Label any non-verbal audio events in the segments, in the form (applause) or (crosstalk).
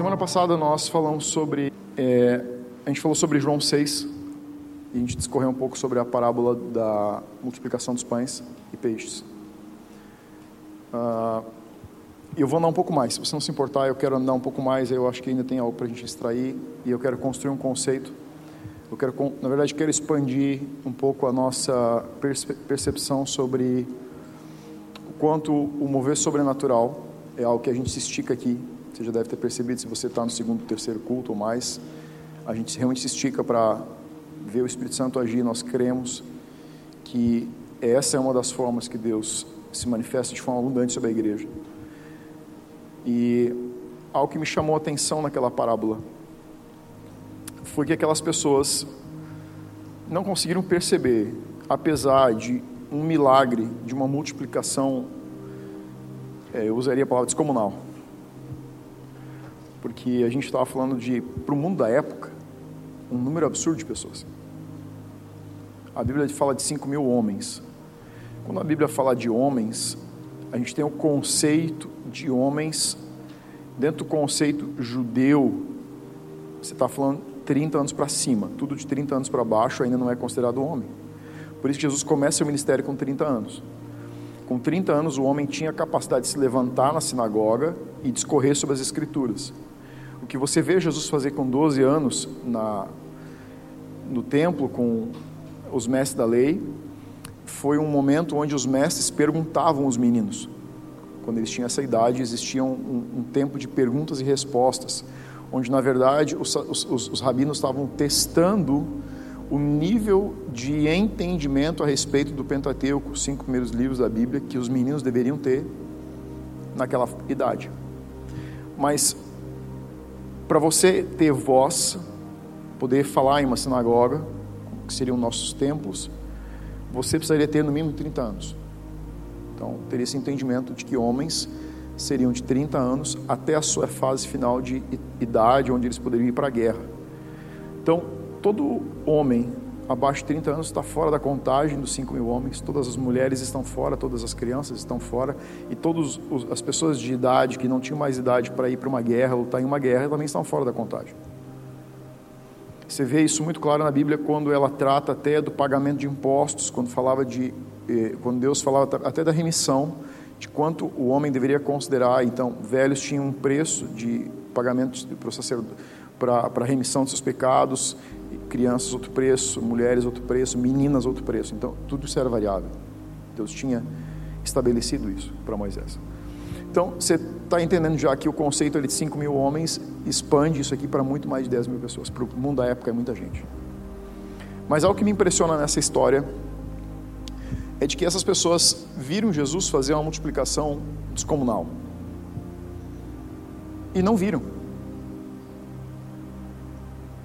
Semana passada nós falamos sobre. É, a gente falou sobre João 6 e a gente discorreu um pouco sobre a parábola da multiplicação dos pães e peixes. Uh, eu vou andar um pouco mais, se você não se importar, eu quero andar um pouco mais, eu acho que ainda tem algo para a gente extrair e eu quero construir um conceito. Eu quero, na verdade, quero expandir um pouco a nossa percepção sobre o quanto o mover sobrenatural é algo que a gente se estica aqui você já deve ter percebido se você está no segundo, terceiro culto ou mais. A gente realmente se estica para ver o Espírito Santo agir. Nós cremos que essa é uma das formas que Deus se manifesta de forma abundante sobre a igreja. E algo que me chamou a atenção naquela parábola foi que aquelas pessoas não conseguiram perceber, apesar de um milagre, de uma multiplicação, é, eu usaria a palavra descomunal porque a gente estava falando de, para o mundo da época, um número absurdo de pessoas. A Bíblia fala de 5 mil homens. Quando a Bíblia fala de homens, a gente tem o conceito de homens, dentro do conceito judeu, você está falando 30 anos para cima, tudo de 30 anos para baixo ainda não é considerado homem. Por isso Jesus começa seu ministério com 30 anos. Com 30 anos, o homem tinha a capacidade de se levantar na sinagoga e discorrer sobre as Escrituras. Que você vê Jesus fazer com 12 anos na, no templo com os mestres da lei foi um momento onde os mestres perguntavam os meninos. Quando eles tinham essa idade, existia um, um tempo de perguntas e respostas, onde na verdade os, os, os rabinos estavam testando o nível de entendimento a respeito do Pentateuco, os cinco primeiros livros da Bíblia, que os meninos deveriam ter naquela idade. Mas para você ter voz, poder falar em uma sinagoga, que seriam nossos templos, você precisaria ter no mínimo 30 anos. Então, teria esse entendimento de que homens seriam de 30 anos até a sua fase final de idade, onde eles poderiam ir para a guerra. Então, todo homem abaixo de 30 anos está fora da contagem dos 5 mil homens, todas as mulheres estão fora, todas as crianças estão fora, e todas as pessoas de idade que não tinham mais idade para ir para uma guerra, lutar em uma guerra, também estão fora da contagem. Você vê isso muito claro na Bíblia quando ela trata até do pagamento de impostos, quando falava de, eh, quando Deus falava até da remissão, de quanto o homem deveria considerar. Então, velhos tinham um preço de pagamento para para remissão de seus pecados, crianças outro preço, mulheres outro preço, meninas outro preço. Então, tudo isso era variável. Deus tinha estabelecido isso para Moisés. Então, você está entendendo já que o conceito de 5 mil homens expande isso aqui para muito mais de 10 mil pessoas. Para o mundo da época é muita gente. Mas algo que me impressiona nessa história é de que essas pessoas viram Jesus fazer uma multiplicação descomunal. E não viram.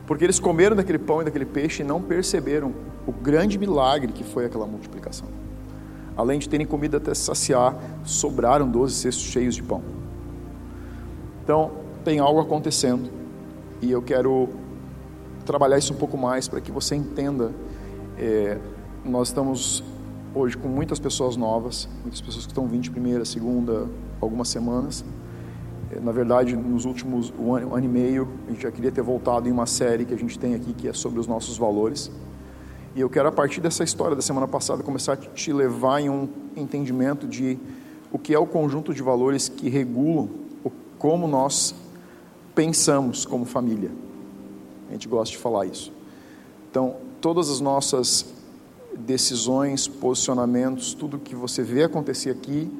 Porque eles comeram daquele pão e daquele peixe e não perceberam o grande milagre que foi aquela multiplicação. Além de terem comido até saciar, sobraram 12 cestos cheios de pão. Então, tem algo acontecendo e eu quero trabalhar isso um pouco mais para que você entenda. É, nós estamos hoje com muitas pessoas novas, muitas pessoas que estão vindo de primeira, segunda, algumas semanas na verdade, nos últimos um ano, um ano, e meio, a gente já queria ter voltado em uma série que a gente tem aqui, que é sobre os nossos valores. E eu quero, a partir dessa história da semana passada, começar a te levar em um entendimento de o que é o conjunto de valores que regulam o, como nós pensamos como família. A gente gosta de falar isso. Então, todas as nossas decisões, posicionamentos, tudo que você vê acontecer aqui,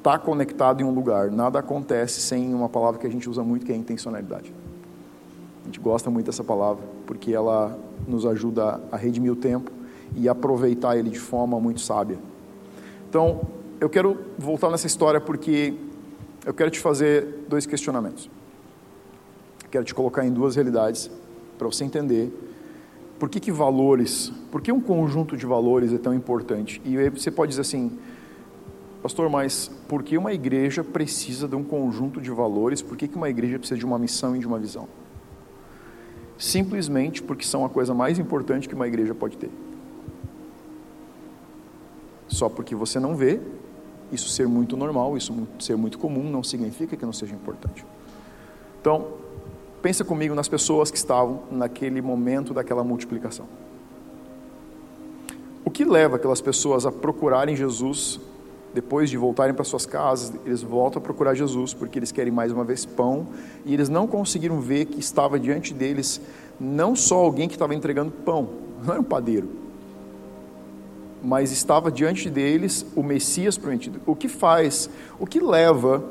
está conectado em um lugar. Nada acontece sem uma palavra que a gente usa muito, que é intencionalidade. A gente gosta muito dessa palavra, porque ela nos ajuda a redimir o tempo e aproveitar ele de forma muito sábia. Então, eu quero voltar nessa história porque eu quero te fazer dois questionamentos. Quero te colocar em duas realidades para você entender por que, que valores, por que um conjunto de valores é tão importante. E você pode dizer assim, Pastor, mas por que uma igreja precisa de um conjunto de valores? Por que, uma igreja precisa de uma missão e de uma visão? Simplesmente porque são a coisa mais importante que uma igreja pode ter. Só porque você não vê, isso ser muito normal, isso ser muito comum, não significa que não seja importante. Então, Pensa comigo nas pessoas que estavam naquele momento daquela multiplicação. O que leva aquelas pessoas a procurarem Jesus depois de voltarem para suas casas, eles voltam a procurar Jesus porque eles querem mais uma vez pão e eles não conseguiram ver que estava diante deles não só alguém que estava entregando pão, (laughs) não era um padeiro, mas estava diante deles o Messias prometido. O que faz, o que leva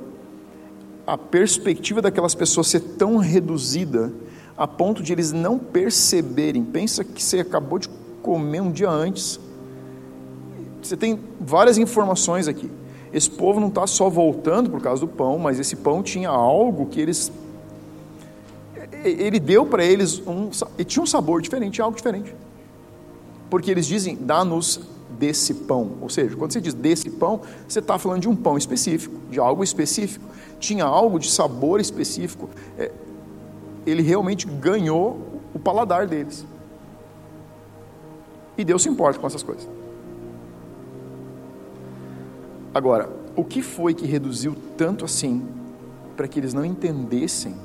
a perspectiva daquelas pessoas ser tão reduzida a ponto de eles não perceberem? Pensa que você acabou de comer um dia antes você tem várias informações aqui. Esse povo não está só voltando por causa do pão, mas esse pão tinha algo que eles. Ele deu para eles um. E tinha um sabor diferente, algo diferente. Porque eles dizem, dá-nos desse pão. Ou seja, quando você diz desse pão, você está falando de um pão específico, de algo específico. Tinha algo de sabor específico. É, ele realmente ganhou o paladar deles. E Deus se importa com essas coisas. Agora, o que foi que reduziu tanto assim para que eles não entendessem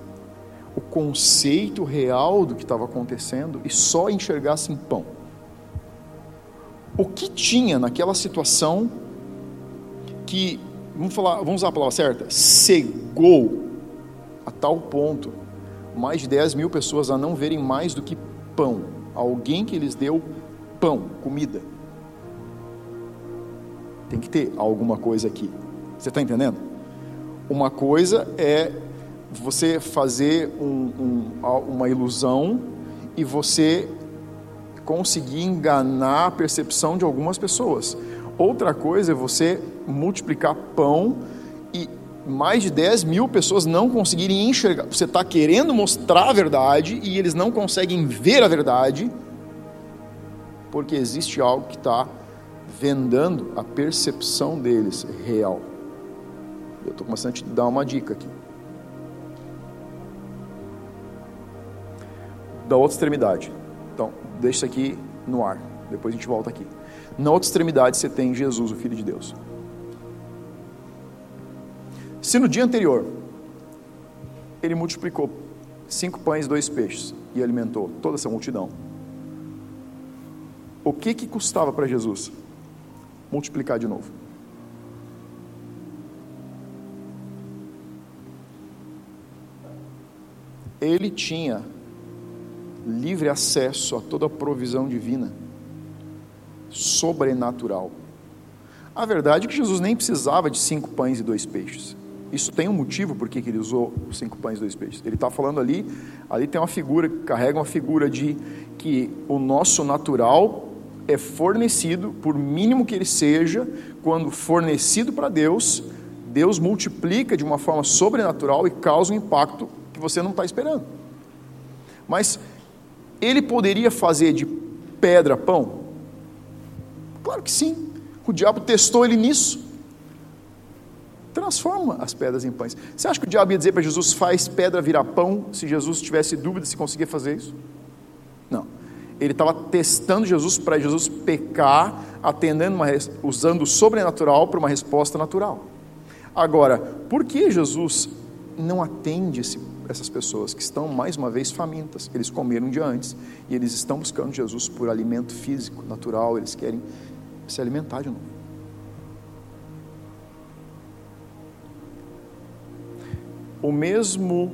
o conceito real do que estava acontecendo e só enxergassem pão? O que tinha naquela situação que, vamos falar, vamos usar a palavra certa, cegou a tal ponto mais de 10 mil pessoas a não verem mais do que pão, alguém que lhes deu pão, comida. Tem que ter alguma coisa aqui. Você está entendendo? Uma coisa é você fazer um, um, uma ilusão e você conseguir enganar a percepção de algumas pessoas. Outra coisa é você multiplicar pão e mais de 10 mil pessoas não conseguirem enxergar. Você está querendo mostrar a verdade e eles não conseguem ver a verdade porque existe algo que está vendando a percepção deles real. Eu estou começando a te dar uma dica aqui. Da outra extremidade. Então, deixa isso aqui no ar. Depois a gente volta aqui. Na outra extremidade você tem Jesus, o Filho de Deus. Se no dia anterior ele multiplicou cinco pães e dois peixes e alimentou toda essa multidão, o que que custava para Jesus? Multiplicar de novo. Ele tinha livre acesso a toda a provisão divina, sobrenatural. A verdade é que Jesus nem precisava de cinco pães e dois peixes. Isso tem um motivo por que ele usou os cinco pães e dois peixes. Ele está falando ali, ali tem uma figura, carrega uma figura de que o nosso natural é fornecido, por mínimo que ele seja, quando fornecido para Deus, Deus multiplica de uma forma sobrenatural e causa um impacto que você não está esperando. Mas ele poderia fazer de pedra pão? Claro que sim. O diabo testou ele nisso. Transforma as pedras em pães. Você acha que o diabo ia dizer para Jesus: faz pedra virar pão, se Jesus tivesse dúvida se conseguia fazer isso? Não ele estava testando Jesus para Jesus pecar, atendendo uma, usando o sobrenatural para uma resposta natural. Agora, por que Jesus não atende esse, essas pessoas que estão mais uma vez famintas? Eles comeram dia antes e eles estão buscando Jesus por alimento físico, natural, eles querem se alimentar de novo. O mesmo,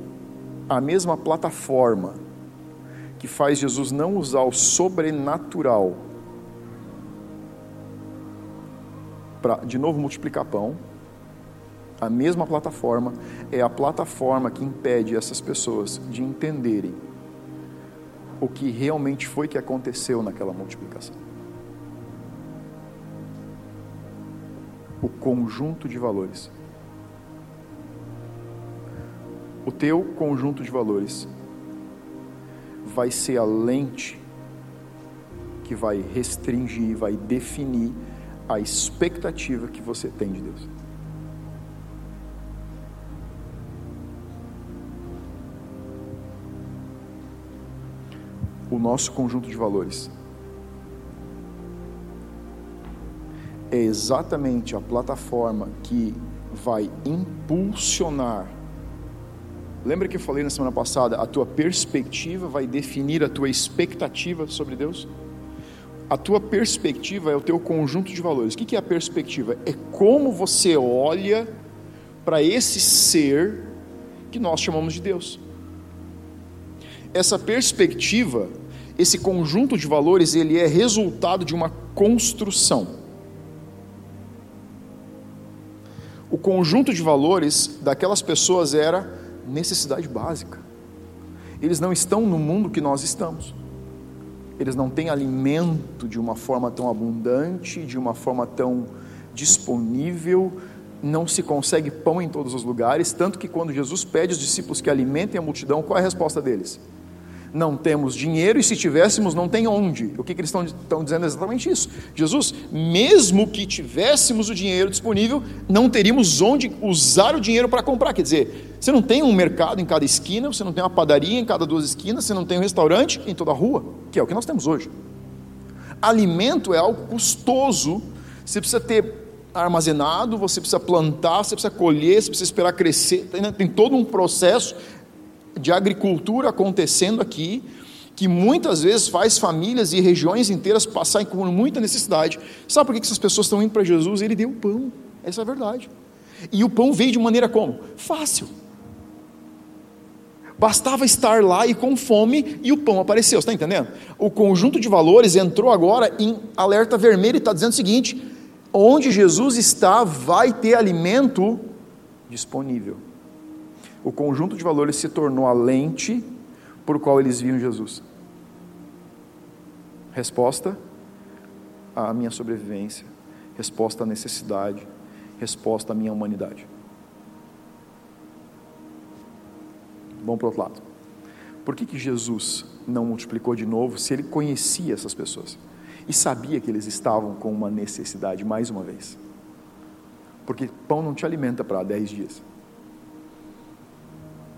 a mesma plataforma que faz Jesus não usar o sobrenatural para, de novo, multiplicar pão, a mesma plataforma é a plataforma que impede essas pessoas de entenderem o que realmente foi que aconteceu naquela multiplicação. O conjunto de valores. O teu conjunto de valores vai ser a lente que vai restringir, vai definir a expectativa que você tem de Deus. O nosso conjunto de valores é exatamente a plataforma que vai impulsionar Lembra que eu falei na semana passada? A tua perspectiva vai definir a tua expectativa sobre Deus? A tua perspectiva é o teu conjunto de valores. O que é a perspectiva? É como você olha para esse ser que nós chamamos de Deus. Essa perspectiva, esse conjunto de valores, ele é resultado de uma construção. O conjunto de valores daquelas pessoas era necessidade básica. Eles não estão no mundo que nós estamos. Eles não têm alimento de uma forma tão abundante, de uma forma tão disponível, não se consegue pão em todos os lugares, tanto que quando Jesus pede aos discípulos que alimentem a multidão, qual é a resposta deles? Não temos dinheiro e se tivéssemos, não tem onde. O que, que eles estão, estão dizendo exatamente isso? Jesus, mesmo que tivéssemos o dinheiro disponível, não teríamos onde usar o dinheiro para comprar. Quer dizer, você não tem um mercado em cada esquina, você não tem uma padaria em cada duas esquinas, você não tem um restaurante em toda a rua, que é o que nós temos hoje. Alimento é algo custoso, você precisa ter armazenado, você precisa plantar, você precisa colher, você precisa esperar crescer, tem, tem todo um processo de agricultura acontecendo aqui, que muitas vezes faz famílias e regiões inteiras passarem com muita necessidade. Sabe por que essas pessoas estão indo para Jesus? Ele deu o pão, essa é a verdade. E o pão veio de maneira como? Fácil. Bastava estar lá e com fome e o pão apareceu, está entendendo? O conjunto de valores entrou agora em alerta vermelho e está dizendo o seguinte: onde Jesus está, vai ter alimento disponível. O conjunto de valores se tornou a lente por qual eles viam Jesus. Resposta à minha sobrevivência, resposta à necessidade, resposta à minha humanidade. Vamos para o outro lado. Por que, que Jesus não multiplicou de novo se ele conhecia essas pessoas? e sabia que eles estavam com uma necessidade mais uma vez. Porque pão não te alimenta para 10 dias.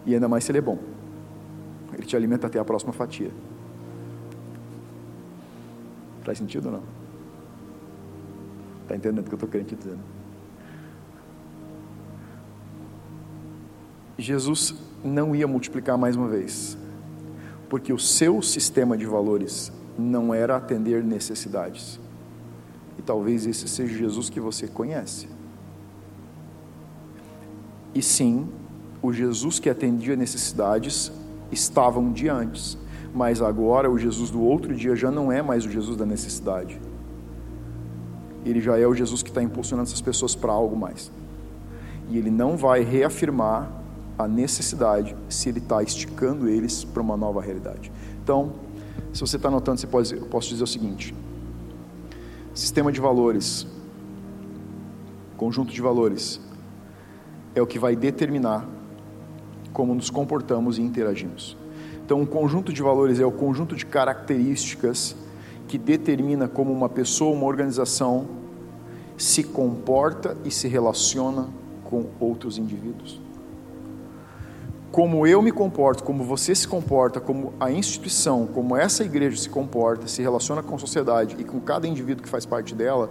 E ainda mais se ele é bom. Ele te alimenta até a próxima fatia. Faz sentido ou não? Está entendendo o que eu estou querendo te dizer? Jesus não ia multiplicar mais uma vez, porque o seu sistema de valores não era atender necessidades. E talvez esse seja Jesus que você conhece. E sim, o Jesus que atendia necessidades estava um dia antes, mas agora o Jesus do outro dia já não é mais o Jesus da necessidade. Ele já é o Jesus que está impulsionando essas pessoas para algo mais. E ele não vai reafirmar a necessidade se ele está esticando eles para uma nova realidade. Então, se você está anotando, você pode, eu posso dizer o seguinte: sistema de valores, conjunto de valores, é o que vai determinar como nos comportamos e interagimos. Então, um conjunto de valores é o conjunto de características que determina como uma pessoa, uma organização se comporta e se relaciona com outros indivíduos como eu me comporto, como você se comporta, como a instituição, como essa igreja se comporta, se relaciona com a sociedade e com cada indivíduo que faz parte dela,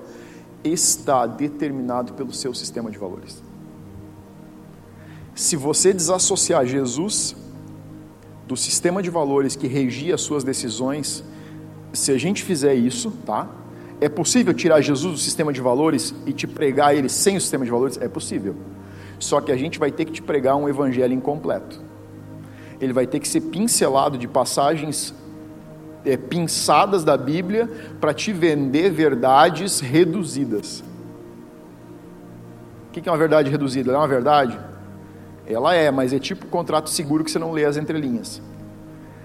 está determinado pelo seu sistema de valores. Se você desassociar Jesus do sistema de valores que regia as suas decisões, se a gente fizer isso, tá? É possível tirar Jesus do sistema de valores e te pregar ele sem o sistema de valores? É possível. Só que a gente vai ter que te pregar um evangelho incompleto. Ele vai ter que ser pincelado de passagens é, pinçadas da Bíblia para te vender verdades reduzidas. O que é uma verdade reduzida? É uma verdade? Ela é, mas é tipo contrato seguro que você não lê as entrelinhas.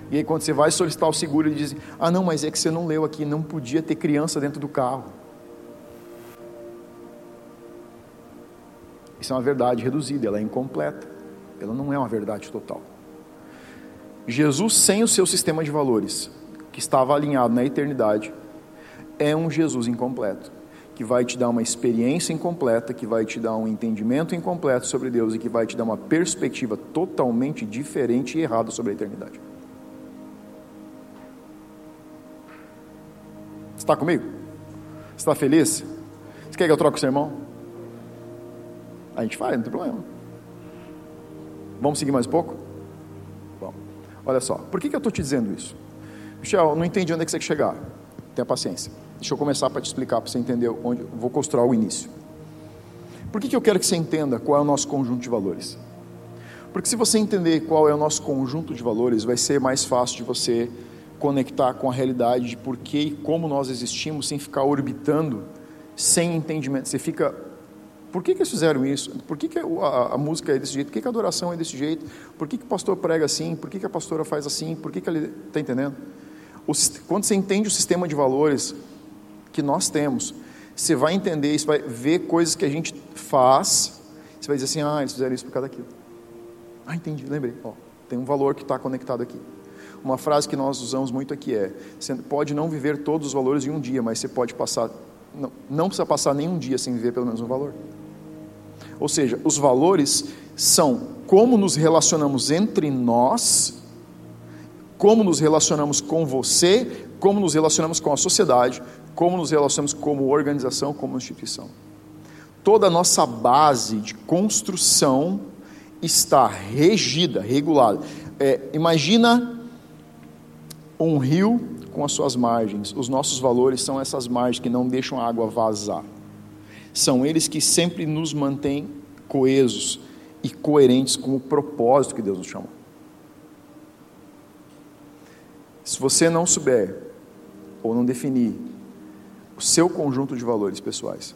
E aí, quando você vai solicitar o seguro, ele diz: Ah, não, mas é que você não leu aqui, não podia ter criança dentro do carro. Isso é uma verdade reduzida, ela é incompleta, ela não é uma verdade total. Jesus, sem o seu sistema de valores, que estava alinhado na eternidade, é um Jesus incompleto, que vai te dar uma experiência incompleta, que vai te dar um entendimento incompleto sobre Deus e que vai te dar uma perspectiva totalmente diferente e errada sobre a eternidade. Está comigo? Está feliz? Você quer que eu troque o sermão? A gente faz, não tem problema. Vamos seguir mais um pouco? Olha só, por que, que eu estou te dizendo isso? Michel, não entendi onde é que você quer chegar. Tenha paciência. Deixa eu começar para te explicar, para você entender onde. Vou construir o início. Por que, que eu quero que você entenda qual é o nosso conjunto de valores? Porque se você entender qual é o nosso conjunto de valores, vai ser mais fácil de você conectar com a realidade de por que e como nós existimos sem ficar orbitando, sem entendimento. Você fica. Por que, que eles fizeram isso? Por que, que a, a música é desse jeito? Por que, que a adoração é desse jeito? Por que, que o pastor prega assim? Por que, que a pastora faz assim? Por que, que ele. Está entendendo? O, quando você entende o sistema de valores que nós temos, você vai entender, você vai ver coisas que a gente faz, você vai dizer assim: ah, eles fizeram isso por causa daquilo. Ah, entendi, lembrei. Ó, tem um valor que está conectado aqui. Uma frase que nós usamos muito aqui é: você pode não viver todos os valores em um dia, mas você pode passar, não, não precisa passar nenhum dia sem viver pelo menos um valor. Ou seja, os valores são como nos relacionamos entre nós, como nos relacionamos com você, como nos relacionamos com a sociedade, como nos relacionamos como organização, como instituição. Toda a nossa base de construção está regida, regulada. É, imagina um rio com as suas margens. Os nossos valores são essas margens que não deixam a água vazar. São eles que sempre nos mantêm coesos e coerentes com o propósito que Deus nos chamou. Se você não souber ou não definir o seu conjunto de valores pessoais,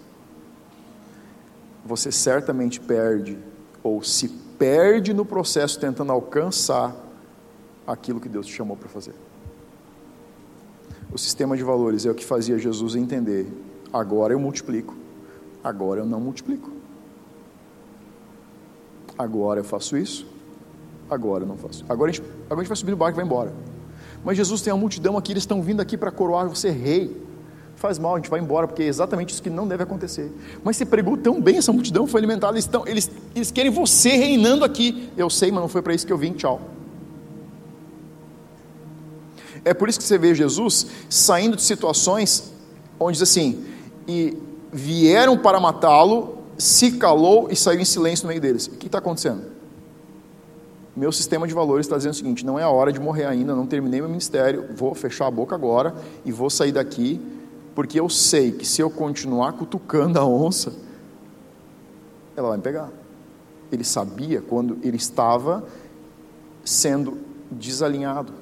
você certamente perde ou se perde no processo tentando alcançar aquilo que Deus te chamou para fazer. O sistema de valores é o que fazia Jesus entender: agora eu multiplico, agora eu não multiplico. Agora eu faço isso, agora eu não faço. Agora a gente, agora a gente vai subir no barco e vai embora. Mas Jesus tem uma multidão aqui, eles estão vindo aqui para coroar você rei faz mal, a gente vai embora, porque é exatamente isso que não deve acontecer. Mas você pregou tão bem, essa multidão foi alimentada, eles, estão, eles, eles querem você reinando aqui. Eu sei, mas não foi para isso que eu vim, tchau. É por isso que você vê Jesus saindo de situações onde diz assim, e vieram para matá-lo, se calou e saiu em silêncio no meio deles. O que está acontecendo? Meu sistema de valores está dizendo o seguinte: não é a hora de morrer ainda, não terminei meu ministério, vou fechar a boca agora e vou sair daqui porque eu sei que se eu continuar cutucando a onça, ela vai me pegar. Ele sabia quando ele estava sendo desalinhado.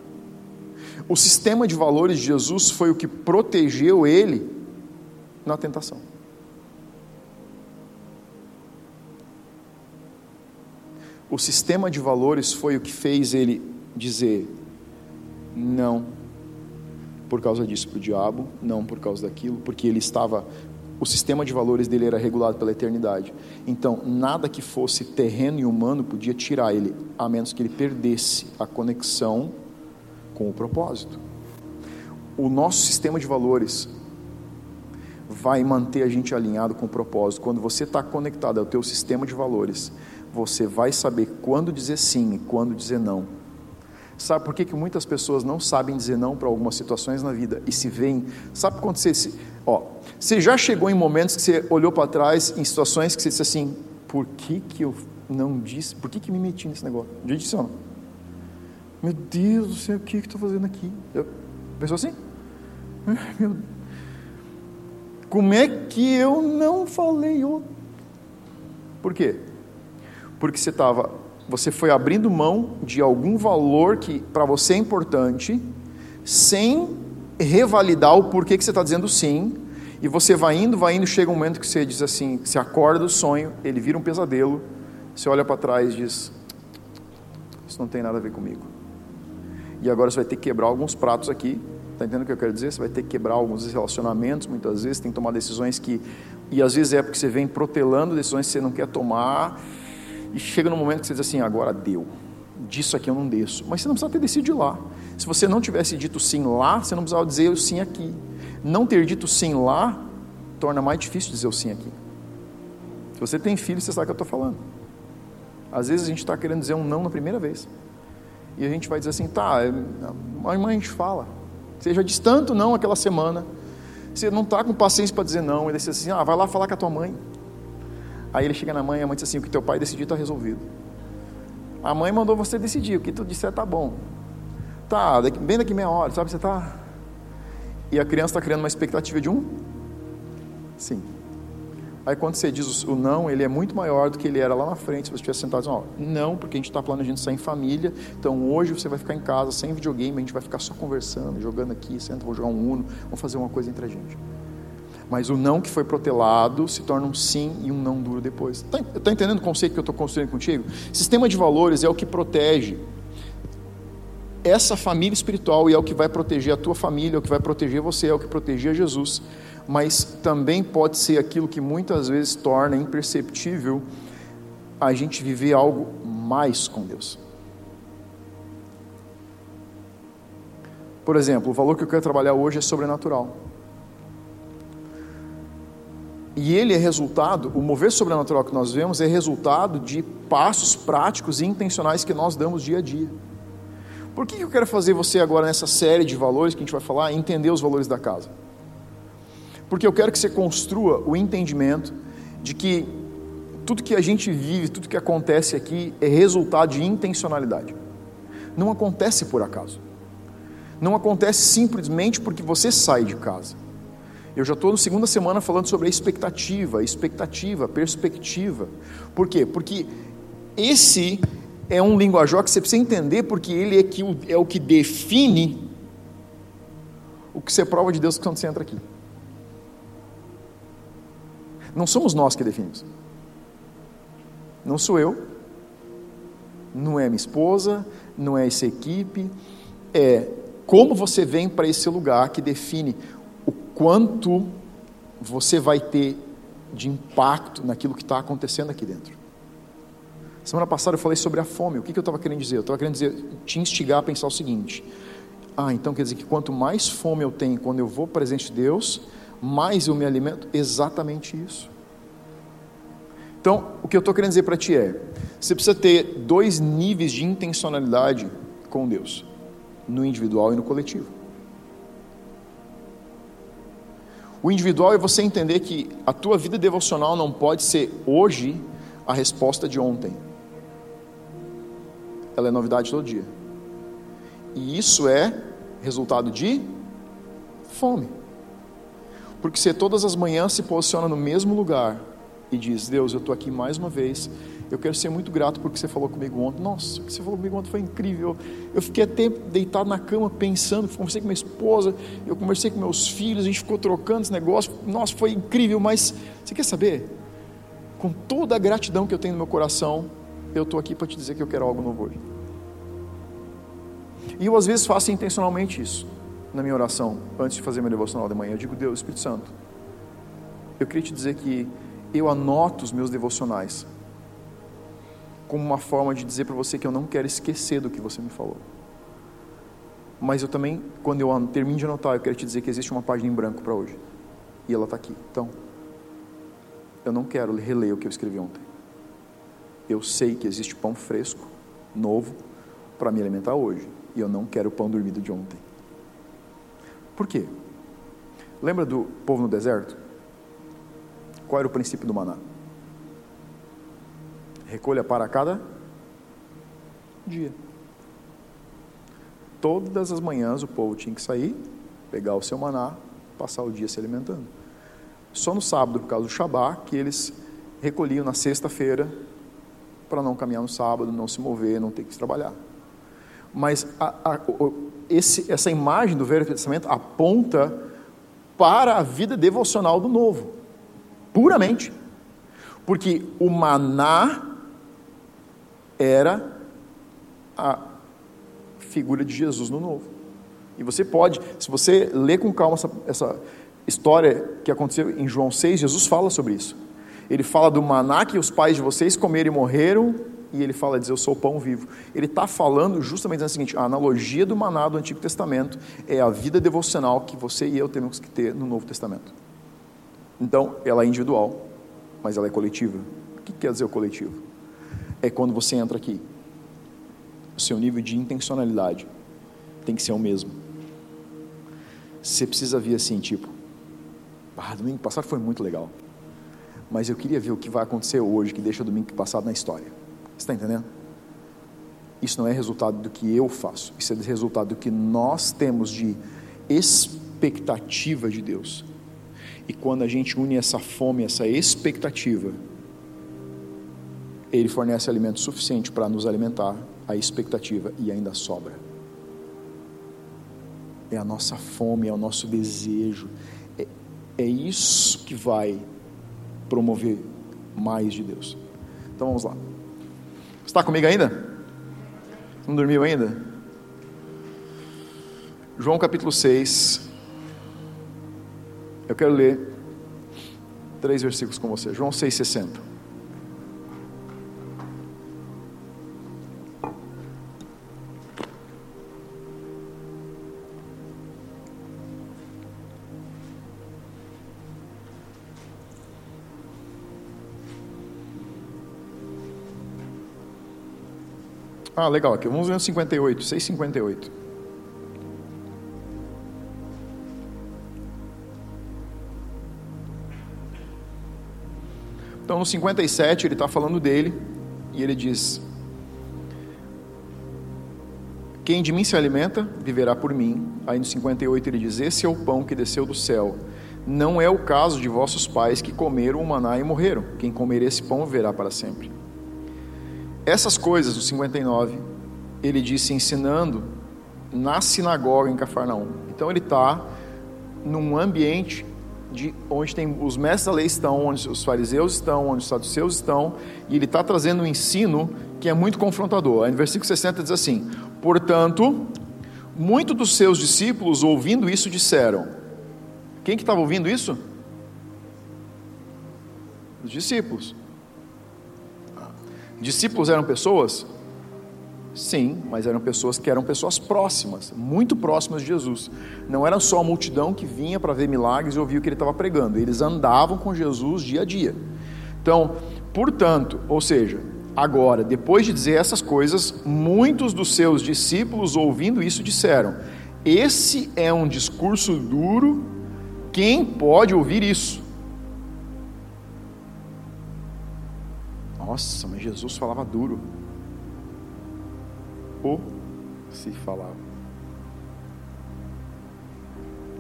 O sistema de valores de Jesus foi o que protegeu ele na tentação. O sistema de valores foi o que fez ele dizer: não por causa disso para o diabo, não por causa daquilo, porque ele estava. O sistema de valores dele era regulado pela eternidade. Então, nada que fosse terreno e humano podia tirar ele, a menos que ele perdesse a conexão com o propósito. O nosso sistema de valores vai manter a gente alinhado com o propósito. Quando você está conectado ao teu sistema de valores, você vai saber quando dizer sim e quando dizer não Sabe por que, que muitas pessoas não sabem dizer não para algumas situações na vida e se veem? Sabe quando você se. Ó, você já chegou em momentos que você olhou para trás, em situações que você disse assim: por que, que eu não disse? Por que, que me meti nesse negócio? Já disse não? Meu Deus do céu, o que estou fazendo aqui? Eu, pensou assim? Meu, como é que eu não falei? Por quê? Porque você estava você foi abrindo mão de algum valor que para você é importante, sem revalidar o porquê que você está dizendo sim, e você vai indo, vai indo, chega um momento que você diz assim, você acorda do sonho, ele vira um pesadelo, você olha para trás e diz, isso não tem nada a ver comigo. E agora você vai ter que quebrar alguns pratos aqui, está entendendo o que eu quero dizer? Você vai ter que quebrar alguns relacionamentos, muitas vezes, tem que tomar decisões que, e às vezes é porque você vem protelando decisões que você não quer tomar, e chega no momento que você diz assim: agora deu, disso aqui eu não desço. Mas você não precisa ter decidido lá. Se você não tivesse dito sim lá, você não precisava dizer o sim aqui. Não ter dito sim lá torna mais difícil dizer o sim aqui. Se você tem filho, você sabe o que eu estou falando. Às vezes a gente está querendo dizer um não na primeira vez. E a gente vai dizer assim: tá, é, a mãe a gente fala. Você já disse tanto não aquela semana. Você não está com paciência para dizer não. Ele diz assim: ah, vai lá falar com a tua mãe. Aí ele chega na mãe e a mãe diz assim: o que teu pai decidiu está resolvido. A mãe mandou você decidir, o que tu disser está bom. Tá, daqui, bem daqui meia hora, sabe? Você tá. E a criança está criando uma expectativa de um? Sim. Aí quando você diz o não, ele é muito maior do que ele era lá na frente, se você estivesse sentado e dizer, não, porque a gente está planejando sair em família, então hoje você vai ficar em casa sem videogame, a gente vai ficar só conversando, jogando aqui, senta, vou jogar um uno, vamos fazer uma coisa entre a gente. Mas o não que foi protelado se torna um sim e um não duro depois. Está tá entendendo o conceito que eu estou construindo contigo? Sistema de valores é o que protege essa família espiritual e é o que vai proteger a tua família, é o que vai proteger você, é o que protegia Jesus mas também pode ser aquilo que muitas vezes torna imperceptível a gente viver algo mais com Deus. Por exemplo, o valor que eu quero trabalhar hoje é sobrenatural. E ele é resultado, o mover sobrenatural que nós vemos é resultado de passos práticos e intencionais que nós damos dia a dia. Por que eu quero fazer você agora nessa série de valores que a gente vai falar, entender os valores da casa? Porque eu quero que você construa o entendimento de que tudo que a gente vive, tudo que acontece aqui é resultado de intencionalidade. Não acontece por acaso. Não acontece simplesmente porque você sai de casa. Eu já estou na segunda semana falando sobre a expectativa, expectativa, perspectiva. Por quê? Porque esse é um linguajar que você precisa entender, porque ele é, que, é o que define o que você prova de Deus quando você entra aqui. Não somos nós que definimos. Não sou eu, não é minha esposa, não é essa equipe, é como você vem para esse lugar que define quanto você vai ter de impacto naquilo que está acontecendo aqui dentro. Semana passada eu falei sobre a fome. O que, que eu estava querendo dizer? Eu estava querendo dizer, te instigar a pensar o seguinte: ah, então quer dizer que quanto mais fome eu tenho quando eu vou presente de Deus, mais eu me alimento? Exatamente isso. Então, o que eu estou querendo dizer para ti é: você precisa ter dois níveis de intencionalidade com Deus, no individual e no coletivo. O individual é você entender que a tua vida devocional não pode ser hoje a resposta de ontem. Ela é novidade todo dia. E isso é resultado de fome. Porque você todas as manhãs se posiciona no mesmo lugar e diz: Deus, eu estou aqui mais uma vez. Eu quero ser muito grato porque você falou comigo ontem. Nossa, o que você falou comigo ontem foi incrível. Eu fiquei até deitado na cama pensando. Conversei com minha esposa, eu conversei com meus filhos, a gente ficou trocando esse negócio. Nossa, foi incrível. Mas você quer saber? Com toda a gratidão que eu tenho no meu coração, eu estou aqui para te dizer que eu quero algo novo hoje. E eu às vezes faço intencionalmente isso na minha oração, antes de fazer meu devocional de manhã. Eu digo, Deus, Espírito Santo, eu queria te dizer que eu anoto os meus devocionais como uma forma de dizer para você que eu não quero esquecer do que você me falou. Mas eu também, quando eu termino de anotar, eu quero te dizer que existe uma página em branco para hoje. E ela está aqui. Então, eu não quero reler o que eu escrevi ontem. Eu sei que existe pão fresco, novo, para me alimentar hoje. E eu não quero o pão dormido de ontem. Por quê? Lembra do povo no deserto? Qual era o princípio do maná? Recolha para cada dia. Todas as manhãs o povo tinha que sair, pegar o seu maná, passar o dia se alimentando. Só no sábado, por causa do Shabá, que eles recolhiam na sexta-feira para não caminhar no sábado, não se mover, não ter que trabalhar. Mas a, a, esse, essa imagem do Velho Testamento aponta para a vida devocional do Novo puramente. Porque o maná era a figura de Jesus no novo. E você pode, se você ler com calma essa, essa história que aconteceu em João 6, Jesus fala sobre isso. Ele fala do maná que os pais de vocês comeram e morreram, e ele fala, diz, eu sou o pão vivo. Ele está falando justamente o seguinte, a analogia do maná do Antigo Testamento é a vida devocional que você e eu temos que ter no Novo Testamento. Então, ela é individual, mas ela é coletiva. O que quer dizer o coletivo? É quando você entra aqui, o seu nível de intencionalidade tem que ser o mesmo. Você precisa vir assim, tipo, ah, domingo passado foi muito legal, mas eu queria ver o que vai acontecer hoje que deixa o domingo passado na história. Você está entendendo? Isso não é resultado do que eu faço, isso é resultado do que nós temos de expectativa de Deus. E quando a gente une essa fome, essa expectativa, Ele fornece alimento suficiente para nos alimentar, a expectativa e ainda sobra. É a nossa fome, é o nosso desejo, é, é isso que vai promover mais de Deus. Então vamos lá. Está comigo ainda? Não dormiu ainda? João capítulo 6. Eu quero ler três versículos com você. João 6,60. Ah, legal, aqui, vamos ver no 58, 658. Então, no 57, ele está falando dele, e ele diz: Quem de mim se alimenta, viverá por mim. Aí no 58 ele diz: Esse é o pão que desceu do céu. Não é o caso de vossos pais que comeram o maná e morreram. Quem comer esse pão viverá para sempre. Essas coisas, no 59, ele disse ensinando na sinagoga em Cafarnaum. Então ele está num ambiente de onde tem os mestres da lei estão, onde os fariseus estão, onde os saduceus estão, e ele está trazendo um ensino que é muito confrontador. Aí no versículo 60 diz assim: Portanto, muitos dos seus discípulos, ouvindo isso, disseram: Quem que estava ouvindo isso? Os discípulos. Discípulos eram pessoas? Sim, mas eram pessoas que eram pessoas próximas, muito próximas de Jesus. Não era só a multidão que vinha para ver milagres e ouvir o que ele estava pregando, eles andavam com Jesus dia a dia. Então, portanto, ou seja, agora, depois de dizer essas coisas, muitos dos seus discípulos, ouvindo isso, disseram: Esse é um discurso duro, quem pode ouvir isso? Nossa, mas Jesus falava duro. Ou se falava.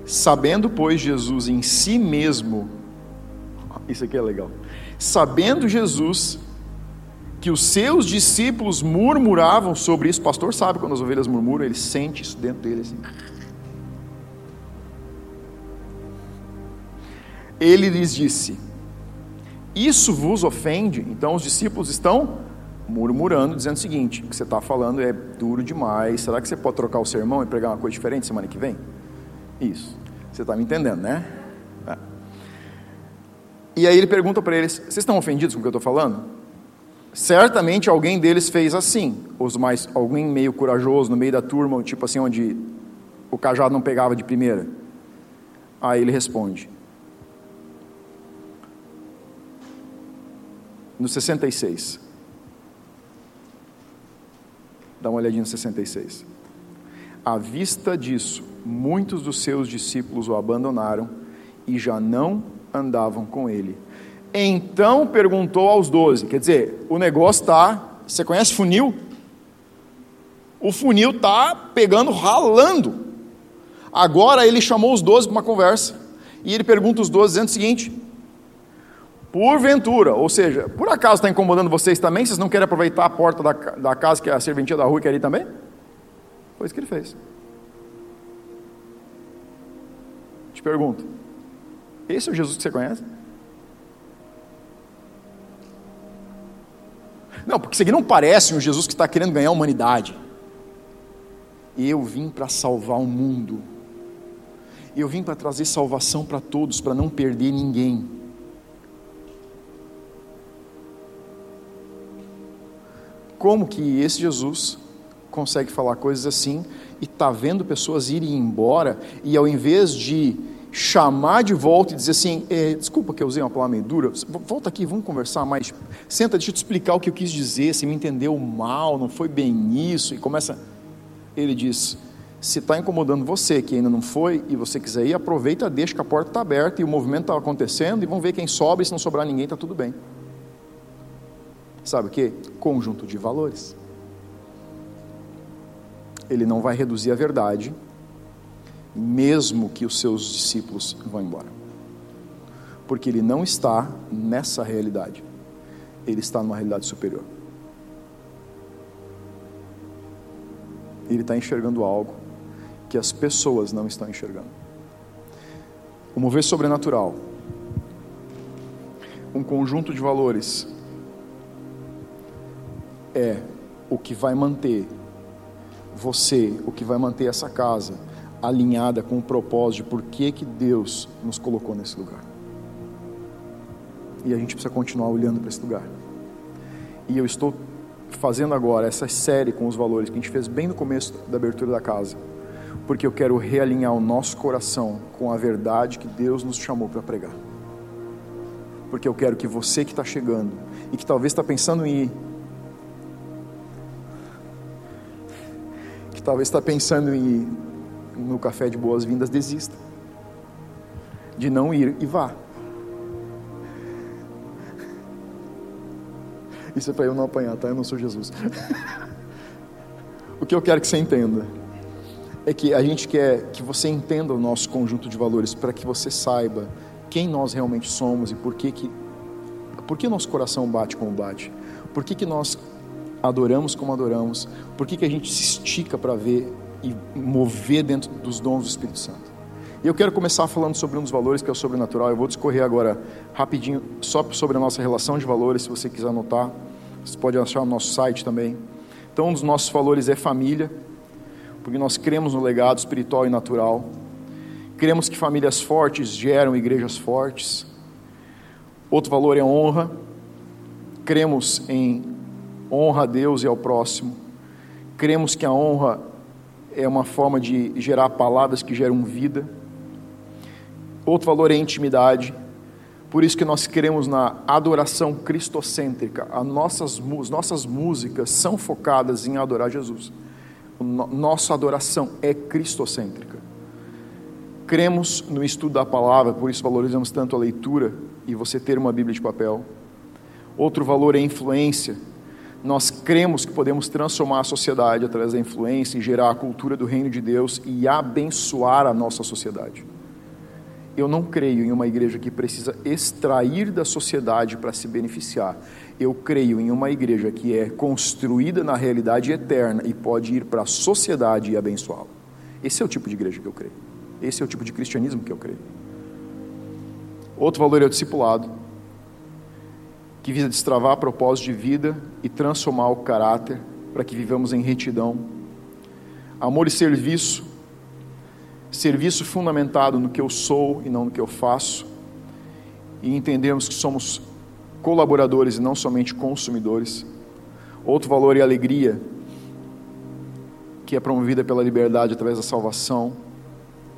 Sabendo, pois, Jesus em si mesmo, isso aqui é legal. Sabendo Jesus que os seus discípulos murmuravam sobre isso, o pastor sabe quando as ovelhas murmuram, ele sente isso dentro dele assim. Ele lhes disse: isso vos ofende? Então os discípulos estão murmurando, dizendo o seguinte: o que você está falando é duro demais. Será que você pode trocar o sermão e pregar uma coisa diferente semana que vem? Isso. Você está me entendendo, né? É. E aí ele pergunta para eles: vocês estão ofendidos com o que eu estou falando? Certamente alguém deles fez assim, os mais, alguém meio corajoso no meio da turma, tipo assim, onde o cajado não pegava de primeira. Aí ele responde: no 66. Dá uma olhadinha no 66. À vista disso, muitos dos seus discípulos o abandonaram e já não andavam com ele. Então perguntou aos doze, quer dizer, o negócio está. Você conhece funil? O funil está pegando, ralando. Agora ele chamou os doze para uma conversa. E ele pergunta os doze, dizendo o seguinte: Porventura, ou seja, por acaso está incomodando vocês também? Vocês não querem aproveitar a porta da, da casa que a serventia da rua quer ir também? Foi isso que ele fez. Te pergunto: esse é o Jesus que você conhece? Não, porque isso aqui não parece um Jesus que está querendo ganhar a humanidade. Eu vim para salvar o mundo. Eu vim para trazer salvação para todos, para não perder ninguém. Como que esse Jesus consegue falar coisas assim e está vendo pessoas irem embora e ao invés de chamar de volta e dizer assim, é, desculpa que eu usei uma palavra meio dura, volta aqui, vamos conversar mais, senta, deixa eu te explicar o que eu quis dizer, você me entendeu mal, não foi bem isso, e começa, ele diz, se está incomodando você, que ainda não foi, e você quiser ir, aproveita, deixa que a porta está aberta e o movimento está acontecendo, e vamos ver quem sobra, e se não sobrar ninguém, está tudo bem. Sabe o que? Conjunto de valores. ele não vai reduzir a verdade, mesmo que os seus discípulos vão embora. Porque ele não está nessa realidade, ele está numa realidade superior. Ele está enxergando algo que as pessoas não estão enxergando. O mover sobrenatural, um conjunto de valores, é o que vai manter você, o que vai manter essa casa alinhada com o propósito de por que, que Deus nos colocou nesse lugar. E a gente precisa continuar olhando para esse lugar. E eu estou fazendo agora essa série com os valores que a gente fez bem no começo da abertura da casa, porque eu quero realinhar o nosso coração com a verdade que Deus nos chamou para pregar. Porque eu quero que você que está chegando e que talvez está pensando em ir, que talvez está pensando em no café de boas-vindas, desista de não ir e vá. Isso é para eu não apanhar, tá? Eu não sou Jesus. (laughs) o que eu quero que você entenda é que a gente quer que você entenda o nosso conjunto de valores para que você saiba quem nós realmente somos e por que que por que nosso coração bate como bate? Por que que nós adoramos como adoramos? Por que que a gente se estica para ver e mover dentro dos dons do Espírito Santo? E eu quero começar falando sobre um dos valores que é o sobrenatural. Eu vou discorrer agora rapidinho só sobre a nossa relação de valores, se você quiser anotar. Você pode achar no nosso site também. Então, um dos nossos valores é família, porque nós cremos no legado espiritual e natural. Cremos que famílias fortes geram igrejas fortes. Outro valor é honra. Cremos em honra a Deus e ao próximo. Cremos que a honra é uma forma de gerar palavras que geram vida. Outro valor é intimidade. Por isso que nós queremos na adoração cristocêntrica. As nossas, as nossas músicas são focadas em adorar Jesus. Nossa adoração é cristocêntrica. Cremos no estudo da palavra, por isso valorizamos tanto a leitura e você ter uma Bíblia de papel. Outro valor é influência. Nós cremos que podemos transformar a sociedade através da influência e gerar a cultura do reino de Deus e abençoar a nossa sociedade. Eu não creio em uma igreja que precisa extrair da sociedade para se beneficiar. Eu creio em uma igreja que é construída na realidade eterna e pode ir para a sociedade e abençoá-la. Esse é o tipo de igreja que eu creio. Esse é o tipo de cristianismo que eu creio. Outro valor é o discipulado, que visa destravar propósito de vida e transformar o caráter para que vivamos em retidão. Amor e serviço, serviço fundamentado no que eu sou e não no que eu faço, e entendemos que somos colaboradores e não somente consumidores. Outro valor é a alegria, que é promovida pela liberdade através da salvação,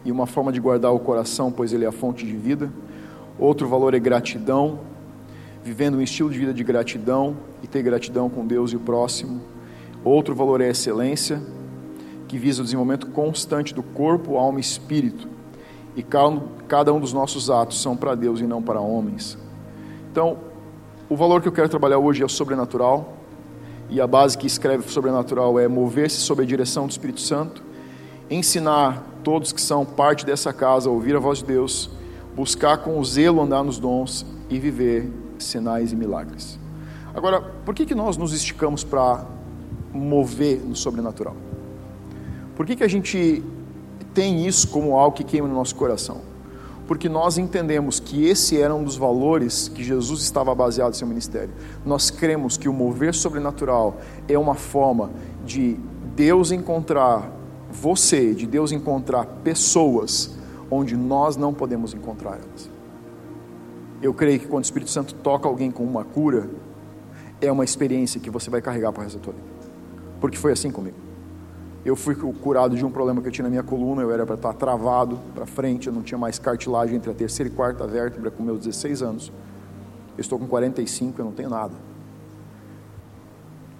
e uma forma de guardar o coração, pois ele é a fonte de vida. Outro valor é gratidão, vivendo um estilo de vida de gratidão e ter gratidão com Deus e o próximo. Outro valor é excelência, que visa o desenvolvimento constante do corpo, alma e espírito. E cada um dos nossos atos são para Deus e não para homens. Então, o valor que eu quero trabalhar hoje é o sobrenatural. E a base que escreve sobrenatural é mover-se sob a direção do Espírito Santo, ensinar todos que são parte dessa casa a ouvir a voz de Deus, buscar com zelo andar nos dons e viver sinais e milagres. Agora, por que, que nós nos esticamos para mover no sobrenatural? Por que, que a gente tem isso como algo que queima no nosso coração? Porque nós entendemos que esse era um dos valores que Jesus estava baseado em seu ministério. Nós cremos que o mover sobrenatural é uma forma de Deus encontrar você, de Deus encontrar pessoas onde nós não podemos encontrar elas. Eu creio que quando o Espírito Santo toca alguém com uma cura, é uma experiência que você vai carregar para o resto da tua vida. Porque foi assim comigo. Eu fui curado de um problema que eu tinha na minha coluna, eu era para estar travado para frente, eu não tinha mais cartilagem entre a terceira e quarta vértebra com meus 16 anos. Eu estou com 45, eu não tenho nada.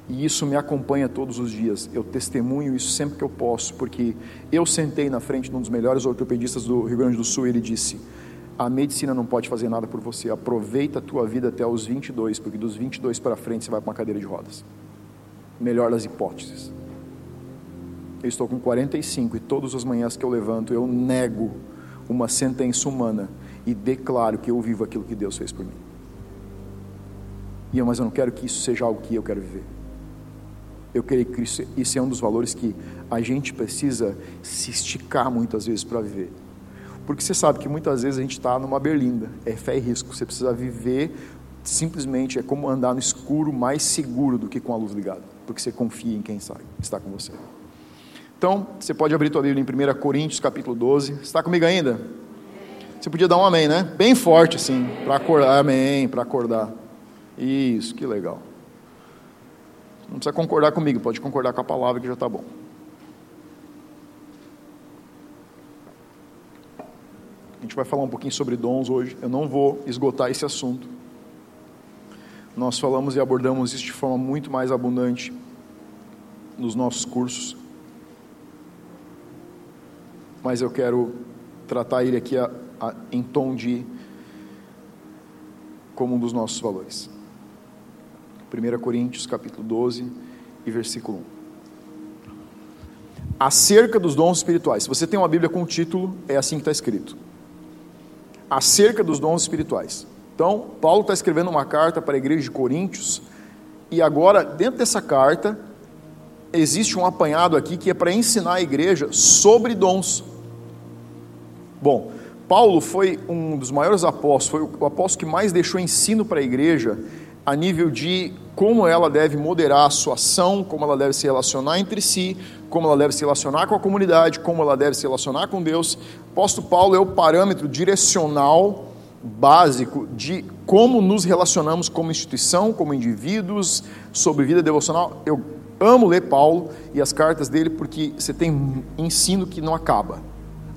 E isso me acompanha todos os dias. Eu testemunho isso sempre que eu posso, porque eu sentei na frente de um dos melhores ortopedistas do Rio Grande do Sul e ele disse: "A medicina não pode fazer nada por você. Aproveita a tua vida até os 22, porque dos 22 para frente você vai para uma cadeira de rodas." Melhor das hipóteses. Eu estou com 45 e todas as manhãs que eu levanto eu nego uma sentença humana e declaro que eu vivo aquilo que Deus fez por mim. E eu, mas eu não quero que isso seja algo que eu quero viver. Eu creio que isso, isso é um dos valores que a gente precisa se esticar muitas vezes para viver. Porque você sabe que muitas vezes a gente está numa berlinda, é fé e risco. Você precisa viver simplesmente, é como andar no escuro mais seguro do que com a luz ligada, porque você confia em quem sabe, está com você. Então, você pode abrir tua Bíblia em 1 Coríntios capítulo 12. Está comigo ainda? Você podia dar um amém, né? Bem forte assim, para acordar. Amém, para acordar. Isso, que legal. Não precisa concordar comigo, pode concordar com a palavra que já está bom. A gente vai falar um pouquinho sobre dons hoje. Eu não vou esgotar esse assunto. Nós falamos e abordamos isso de forma muito mais abundante nos nossos cursos. Mas eu quero tratar ele aqui a, a, em tom de como um dos nossos valores. 1 Coríntios capítulo 12 e versículo 1. Acerca dos dons espirituais. Se você tem uma Bíblia com o título, é assim que está escrito. Acerca dos dons espirituais. Então, Paulo está escrevendo uma carta para a igreja de Coríntios, e agora, dentro dessa carta, existe um apanhado aqui que é para ensinar a igreja sobre dons. Bom, Paulo foi um dos maiores apóstolos, foi o apóstolo que mais deixou ensino para a igreja a nível de como ela deve moderar a sua ação, como ela deve se relacionar entre si, como ela deve se relacionar com a comunidade, como ela deve se relacionar com Deus. O apóstolo Paulo é o parâmetro direcional básico de como nos relacionamos como instituição, como indivíduos, sobre vida devocional. Eu amo ler Paulo e as cartas dele porque você tem ensino que não acaba,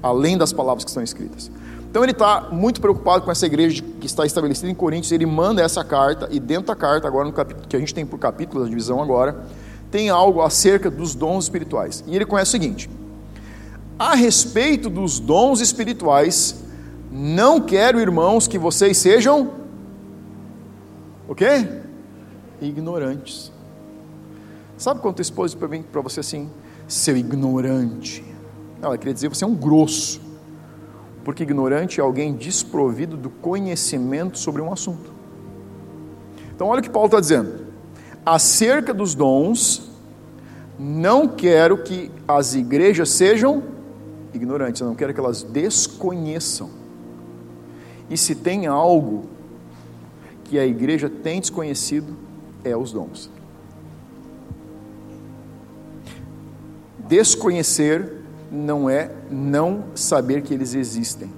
além das palavras que estão escritas. Então ele está muito preocupado com essa igreja que está estabelecida em Coríntios. Ele manda essa carta e dentro da carta, agora no capítulo que a gente tem por capítulo, a divisão agora, tem algo acerca dos dons espirituais. E ele conhece o seguinte: a respeito dos dons espirituais, não quero, irmãos, que vocês sejam o quê? Ignorantes. Sabe quando tua esposa para mim para você assim, seu ignorante? Ela queria dizer você é um grosso porque ignorante é alguém desprovido do conhecimento sobre um assunto. Então, olha o que Paulo está dizendo. Acerca dos dons, não quero que as igrejas sejam ignorantes, eu não quero que elas desconheçam. E se tem algo que a igreja tem desconhecido, é os dons. Desconhecer não é não saber que eles existem.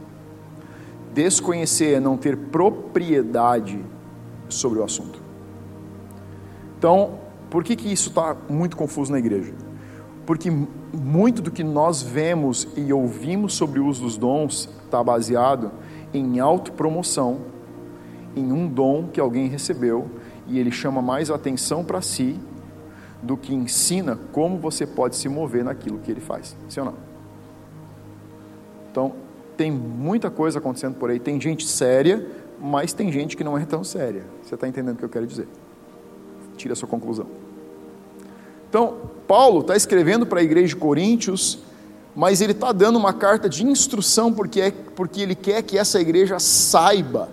Desconhecer é não ter propriedade sobre o assunto. Então, por que, que isso está muito confuso na igreja? Porque muito do que nós vemos e ouvimos sobre o uso dos dons está baseado em autopromoção, em um dom que alguém recebeu e ele chama mais atenção para si do que ensina como você pode se mover naquilo que ele faz. Sim ou não? Então, tem muita coisa acontecendo por aí. Tem gente séria, mas tem gente que não é tão séria. Você está entendendo o que eu quero dizer? Tira a sua conclusão. Então, Paulo está escrevendo para a igreja de Coríntios, mas ele está dando uma carta de instrução porque, é, porque ele quer que essa igreja saiba,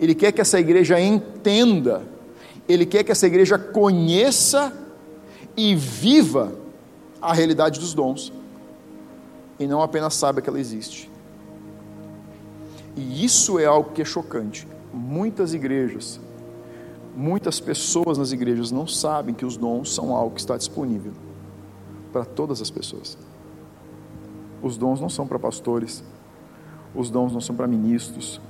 ele quer que essa igreja entenda, ele quer que essa igreja conheça e viva a realidade dos dons e não apenas saiba que ela existe. E isso é algo que é chocante. Muitas igrejas, muitas pessoas nas igrejas não sabem que os dons são algo que está disponível para todas as pessoas. Os dons não são para pastores, os dons não são para ministros,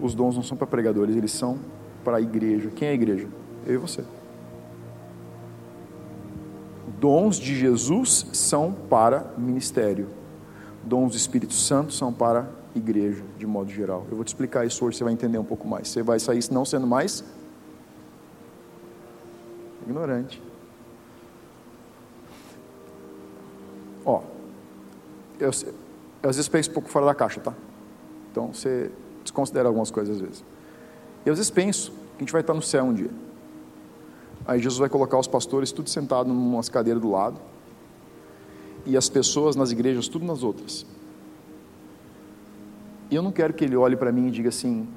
os dons não são para pregadores, eles são para a igreja. Quem é a igreja? Eu e você. Dons de Jesus são para ministério dons do Espírito Santo são para igreja, de modo geral. Eu vou te explicar isso hoje, você vai entender um pouco mais. Você vai sair não sendo mais ignorante. Ó, eu, eu às vezes penso um pouco fora da caixa, tá? Então você desconsidera algumas coisas às vezes. Eu às vezes penso que a gente vai estar no céu um dia. Aí Jesus vai colocar os pastores tudo sentado em umas cadeiras do lado e as pessoas nas igrejas, tudo nas outras. E eu não quero que ele olhe para mim e diga assim: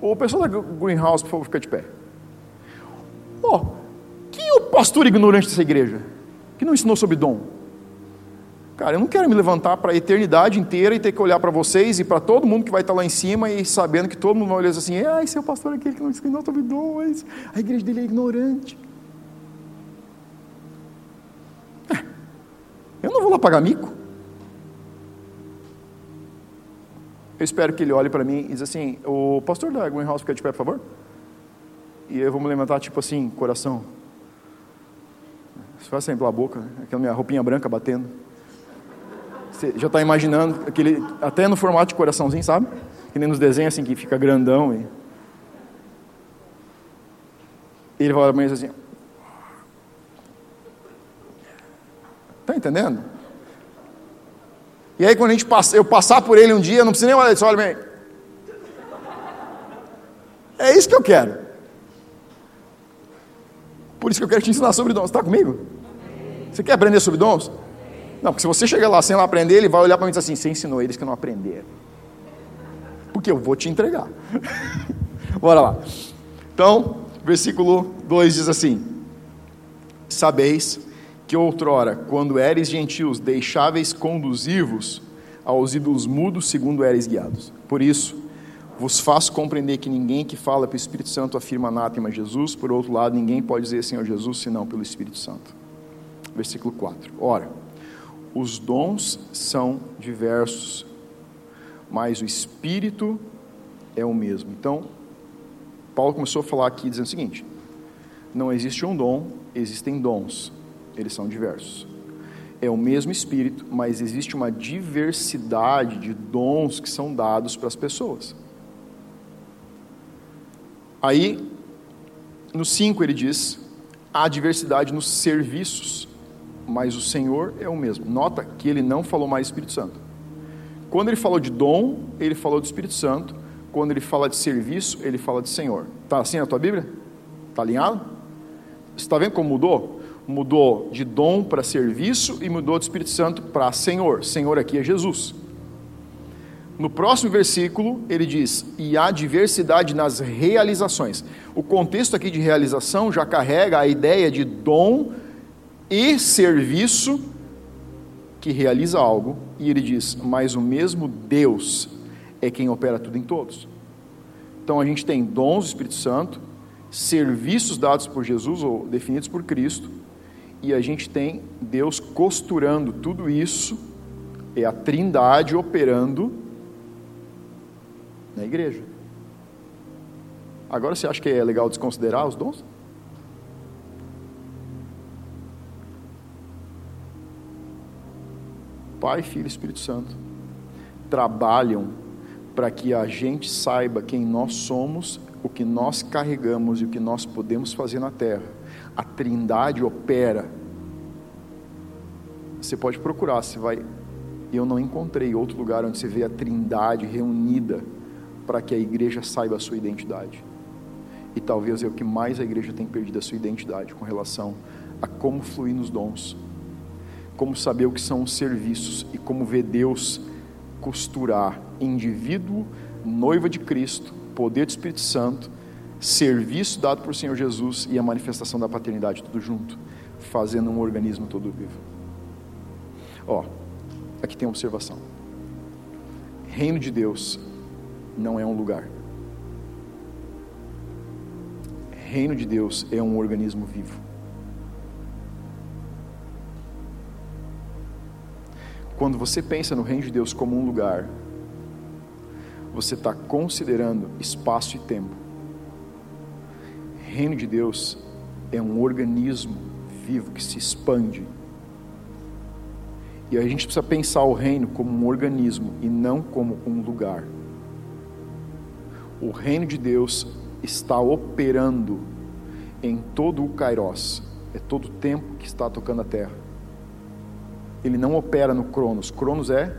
O pessoal da Greenhouse, por favor, fica de pé. Oh, quem é o pastor ignorante dessa igreja? Que não ensinou sobre dom? Cara, eu não quero me levantar para a eternidade inteira e ter que olhar para vocês e para todo mundo que vai estar lá em cima e sabendo que todo mundo vai olhar assim: ah, esse é pastor aquele que não ensinou sobre dom, a igreja dele é ignorante. É, eu não vou lá pagar mico. Eu espero que ele olhe para mim e diz assim: o pastor da Greenhouse fica de pé, por favor. E eu vou me levantar, tipo assim, coração. Vai sair pela boca, aquela minha roupinha branca batendo. Você já está imaginando, aquele, até no formato de coraçãozinho, sabe? Que nem nos desenhos assim, que fica grandão. E... Ele vai olhar para mim assim: Está entendendo? E aí quando a gente passa, eu passar por ele um dia, eu não preciso nem olhar, olha bem. É isso que eu quero. Por isso que eu quero te ensinar sobre dons. Está comigo? Você quer aprender sobre dons? Não, porque se você chegar lá sem lá aprender, ele vai olhar para mim e dizer assim: você ensinou eles que não aprenderam. Porque eu vou te entregar. (laughs) Bora lá. Então, versículo 2 diz assim: Sabeis que outrora, quando eres gentios, deixáveis conduzir-vos aos ídolos mudos, segundo eres guiados. Por isso, vos faço compreender que ninguém que fala pelo Espírito Santo afirma anátema Jesus, por outro lado, ninguém pode dizer Senhor Jesus senão pelo Espírito Santo. Versículo 4. Ora, os dons são diversos, mas o Espírito é o mesmo. Então, Paulo começou a falar aqui dizendo o seguinte: não existe um dom, existem dons eles são diversos. É o mesmo Espírito, mas existe uma diversidade de dons que são dados para as pessoas. Aí, no 5 ele diz: há diversidade nos serviços, mas o Senhor é o mesmo. Nota que ele não falou mais Espírito Santo. Quando ele falou de dom, ele falou do Espírito Santo. Quando ele fala de serviço, ele fala de Senhor. Está assim na tua Bíblia? Está alinhado? Está vendo como mudou? mudou de dom para serviço e mudou de Espírito Santo para Senhor. Senhor aqui é Jesus. No próximo versículo, ele diz: e há diversidade nas realizações. O contexto aqui de realização já carrega a ideia de dom e serviço que realiza algo, e ele diz: mas o mesmo Deus é quem opera tudo em todos. Então a gente tem dons do Espírito Santo, serviços dados por Jesus ou definidos por Cristo, e a gente tem Deus costurando tudo isso, é a trindade operando na igreja. Agora você acha que é legal desconsiderar os dons? Pai, Filho e Espírito Santo trabalham para que a gente saiba quem nós somos, o que nós carregamos e o que nós podemos fazer na terra a Trindade opera. Você pode procurar, você vai. Eu não encontrei outro lugar onde você vê a Trindade reunida para que a igreja saiba a sua identidade. E talvez é o que mais a igreja tem perdido a sua identidade com relação a como fluir nos dons, como saber o que são os serviços e como ver Deus costurar indivíduo, noiva de Cristo, poder do Espírito Santo serviço dado por Senhor Jesus e a manifestação da paternidade, tudo junto, fazendo um organismo todo vivo. Ó, aqui tem uma observação. Reino de Deus não é um lugar. Reino de Deus é um organismo vivo. Quando você pensa no reino de Deus como um lugar, você está considerando espaço e tempo reino de Deus é um organismo vivo que se expande. E a gente precisa pensar o reino como um organismo e não como um lugar. O reino de Deus está operando em todo o Kairos, é todo o tempo que está tocando a terra. Ele não opera no Cronos. Cronos é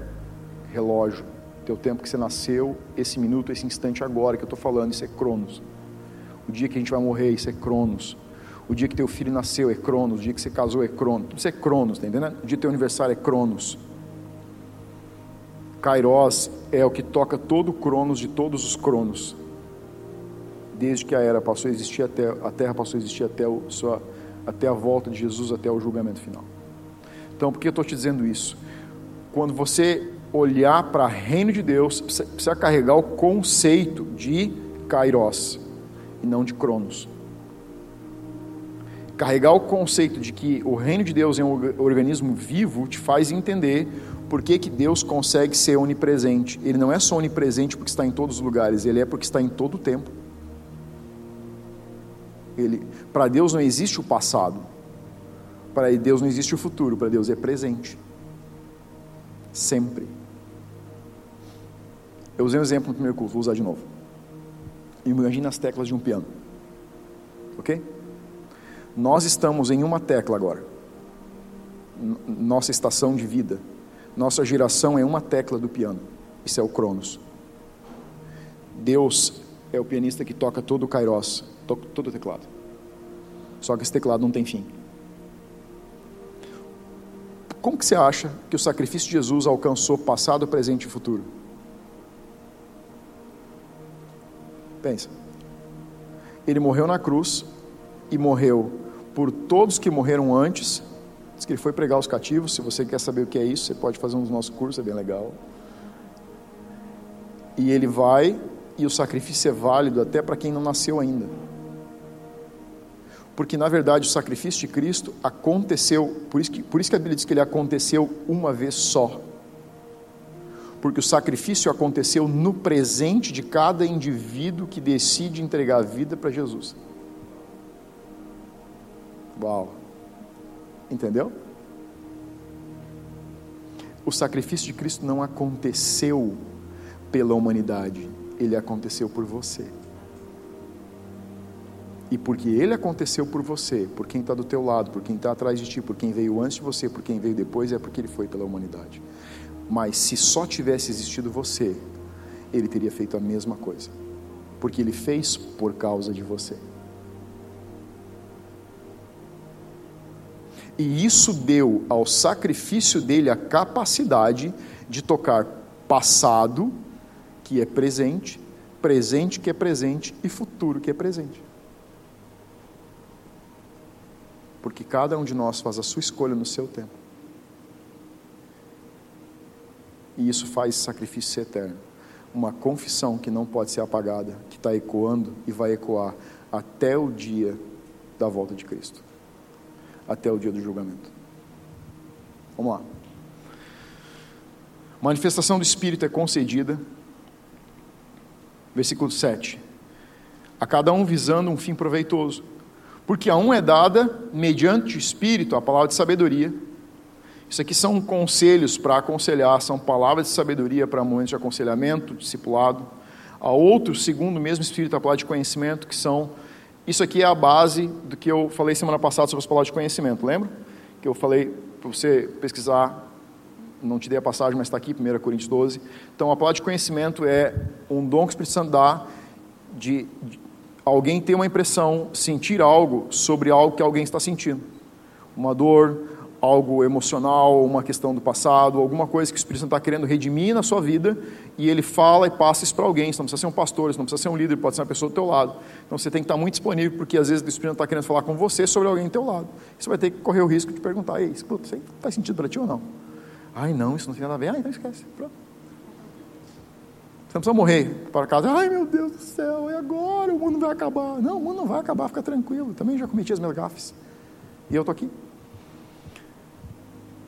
relógio, teu tempo que você nasceu, esse minuto, esse instante agora que eu estou falando, isso é Cronos. O dia que a gente vai morrer, isso é Cronos. O dia que teu filho nasceu é Cronos, o dia que você casou é Cronos. Tudo isso é Cronos, tá entendendo? O dia do teu aniversário é Cronos. Kairos é o que toca todo o Cronos de todos os Cronos. Desde que a era passou a existir até a Terra passou a existir até o sua até a volta de Jesus, até o julgamento final. Então, por que eu estou te dizendo isso? Quando você olhar para o reino de Deus, precisa carregar o conceito de Kairos e não de Cronos. Carregar o conceito de que o reino de Deus é um organismo vivo te faz entender por que, que Deus consegue ser onipresente. Ele não é só onipresente porque está em todos os lugares, ele é porque está em todo o tempo. Para Deus não existe o passado, para Deus não existe o futuro, para Deus é presente. Sempre. Eu usei um exemplo no primeiro curso, vou usar de novo. Imagina as teclas de um piano. Ok? Nós estamos em uma tecla agora. Nossa estação de vida. Nossa geração é uma tecla do piano. Isso é o Cronos. Deus é o pianista que toca todo o kairos, todo o teclado. Só que esse teclado não tem fim. Como que você acha que o sacrifício de Jesus alcançou passado, presente e futuro? Pensa. Ele morreu na cruz e morreu por todos que morreram antes. Diz que ele foi pregar os cativos. Se você quer saber o que é isso, você pode fazer um dos nossos cursos, é bem legal. E ele vai, e o sacrifício é válido até para quem não nasceu ainda. Porque na verdade o sacrifício de Cristo aconteceu, por isso que, por isso que a Bíblia diz que ele aconteceu uma vez só porque o sacrifício aconteceu no presente de cada indivíduo que decide entregar a vida para Jesus. Uau! Entendeu? O sacrifício de Cristo não aconteceu pela humanidade, ele aconteceu por você. E porque ele aconteceu por você, por quem está do teu lado, por quem está atrás de ti, por quem veio antes de você, por quem veio depois, é porque ele foi pela humanidade. Mas se só tivesse existido você, ele teria feito a mesma coisa. Porque ele fez por causa de você. E isso deu ao sacrifício dele a capacidade de tocar passado, que é presente, presente que é presente e futuro que é presente. Porque cada um de nós faz a sua escolha no seu tempo. e isso faz sacrifício ser eterno. Uma confissão que não pode ser apagada, que está ecoando e vai ecoar até o dia da volta de Cristo, até o dia do julgamento. Vamos lá. Manifestação do Espírito é concedida, versículo 7. A cada um visando um fim proveitoso, porque a um é dada, mediante o Espírito, a palavra de sabedoria isso aqui são conselhos para aconselhar, são palavras de sabedoria para momentos de aconselhamento, discipulado. A outro, segundo o mesmo Espírito, a palavra de conhecimento, que são. Isso aqui é a base do que eu falei semana passada sobre as palavras de conhecimento, lembra? Que eu falei para você pesquisar, não te dei a passagem, mas está aqui, 1 Coríntios 12. Então, a palavra de conhecimento é um dom que o Espírito Santo dá de, de alguém ter uma impressão, sentir algo sobre algo que alguém está sentindo. Uma dor, algo emocional, uma questão do passado, alguma coisa que o Espírito Santo está querendo redimir na sua vida, e ele fala e passa isso para alguém. Isso não precisa ser um pastor, isso não precisa ser um líder, pode ser uma pessoa do teu lado. Então você tem que estar muito disponível, porque às vezes o Espírito Santo está querendo falar com você sobre alguém do teu lado. Você vai ter que correr o risco de perguntar, ei, isso faz sentido para ti ou não? Ai, não, isso não tem nada a ver. Ah, então esquece. Pronto. Você não precisa morrer para casa. Ai, meu Deus do céu, e agora? O mundo vai acabar. Não, o mundo não vai acabar, fica tranquilo. Também já cometi as minhas gafes. E eu estou aqui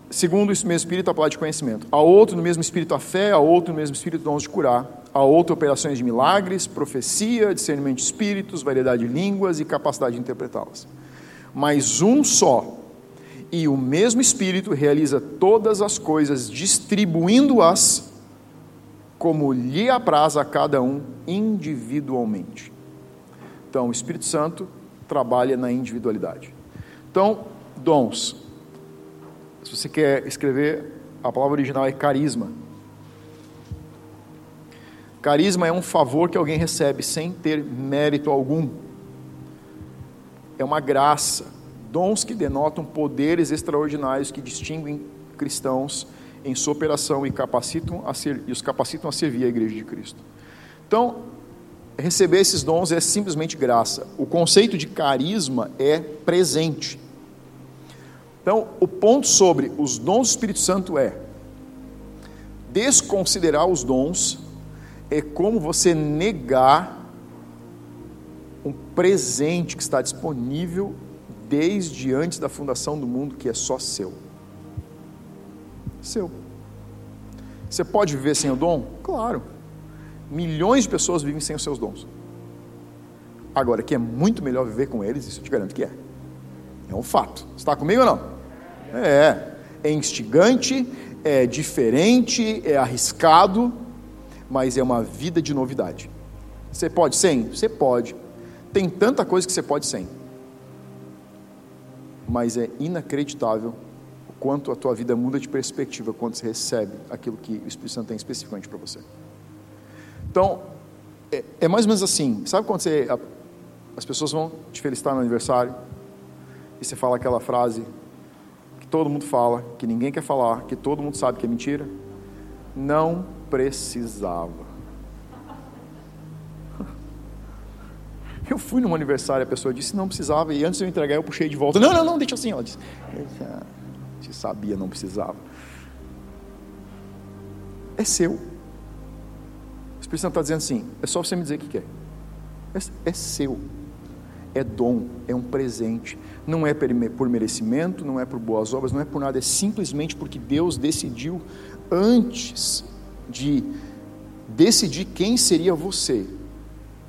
segundo esse mesmo espírito, a palavra de conhecimento. A outro, no mesmo espírito, a fé. A outro, no mesmo espírito, dons de curar. A outro, operações de milagres, profecia, discernimento de espíritos, variedade de línguas e capacidade de interpretá-las. Mas um só e o mesmo Espírito realiza todas as coisas, distribuindo-as como lhe apraz a cada um individualmente. Então, o Espírito Santo trabalha na individualidade. Então, dons. Se você quer escrever, a palavra original é carisma. Carisma é um favor que alguém recebe sem ter mérito algum. é uma graça, dons que denotam poderes extraordinários que distinguem cristãos em sua operação e, capacitam a ser, e os capacitam a servir a igreja de Cristo. Então, receber esses dons é simplesmente graça. O conceito de carisma é presente. Então, o ponto sobre os dons do Espírito Santo é desconsiderar os dons é como você negar um presente que está disponível desde antes da fundação do mundo, que é só seu. Seu. Você pode viver sem o dom? Claro. Milhões de pessoas vivem sem os seus dons. Agora, que é muito melhor viver com eles, isso eu te garanto que é. É um fato. Está comigo ou não? É. É instigante, é diferente, é arriscado, mas é uma vida de novidade. Você pode sem? Você pode. Tem tanta coisa que você pode sem. Mas é inacreditável quanto a tua vida muda de perspectiva quando você recebe aquilo que o Espírito Santo tem especificamente para você. Então, é, é, mais ou menos assim. Sabe quando você, a, as pessoas vão te felicitar no aniversário e você fala aquela frase que todo mundo fala, que ninguém quer falar, que todo mundo sabe que é mentira? Não precisava. (laughs) Eu fui num aniversário, a pessoa disse não precisava, e antes de eu entregar, eu puxei de volta. Não, não, não, deixa assim. Ela disse, sabia, não precisava. É seu. O Espírito Santo está dizendo assim: é só você me dizer o que quer. É, é seu. É dom, é um presente. Não é por merecimento, não é por boas obras, não é por nada, é simplesmente porque Deus decidiu antes de decidir quem seria você,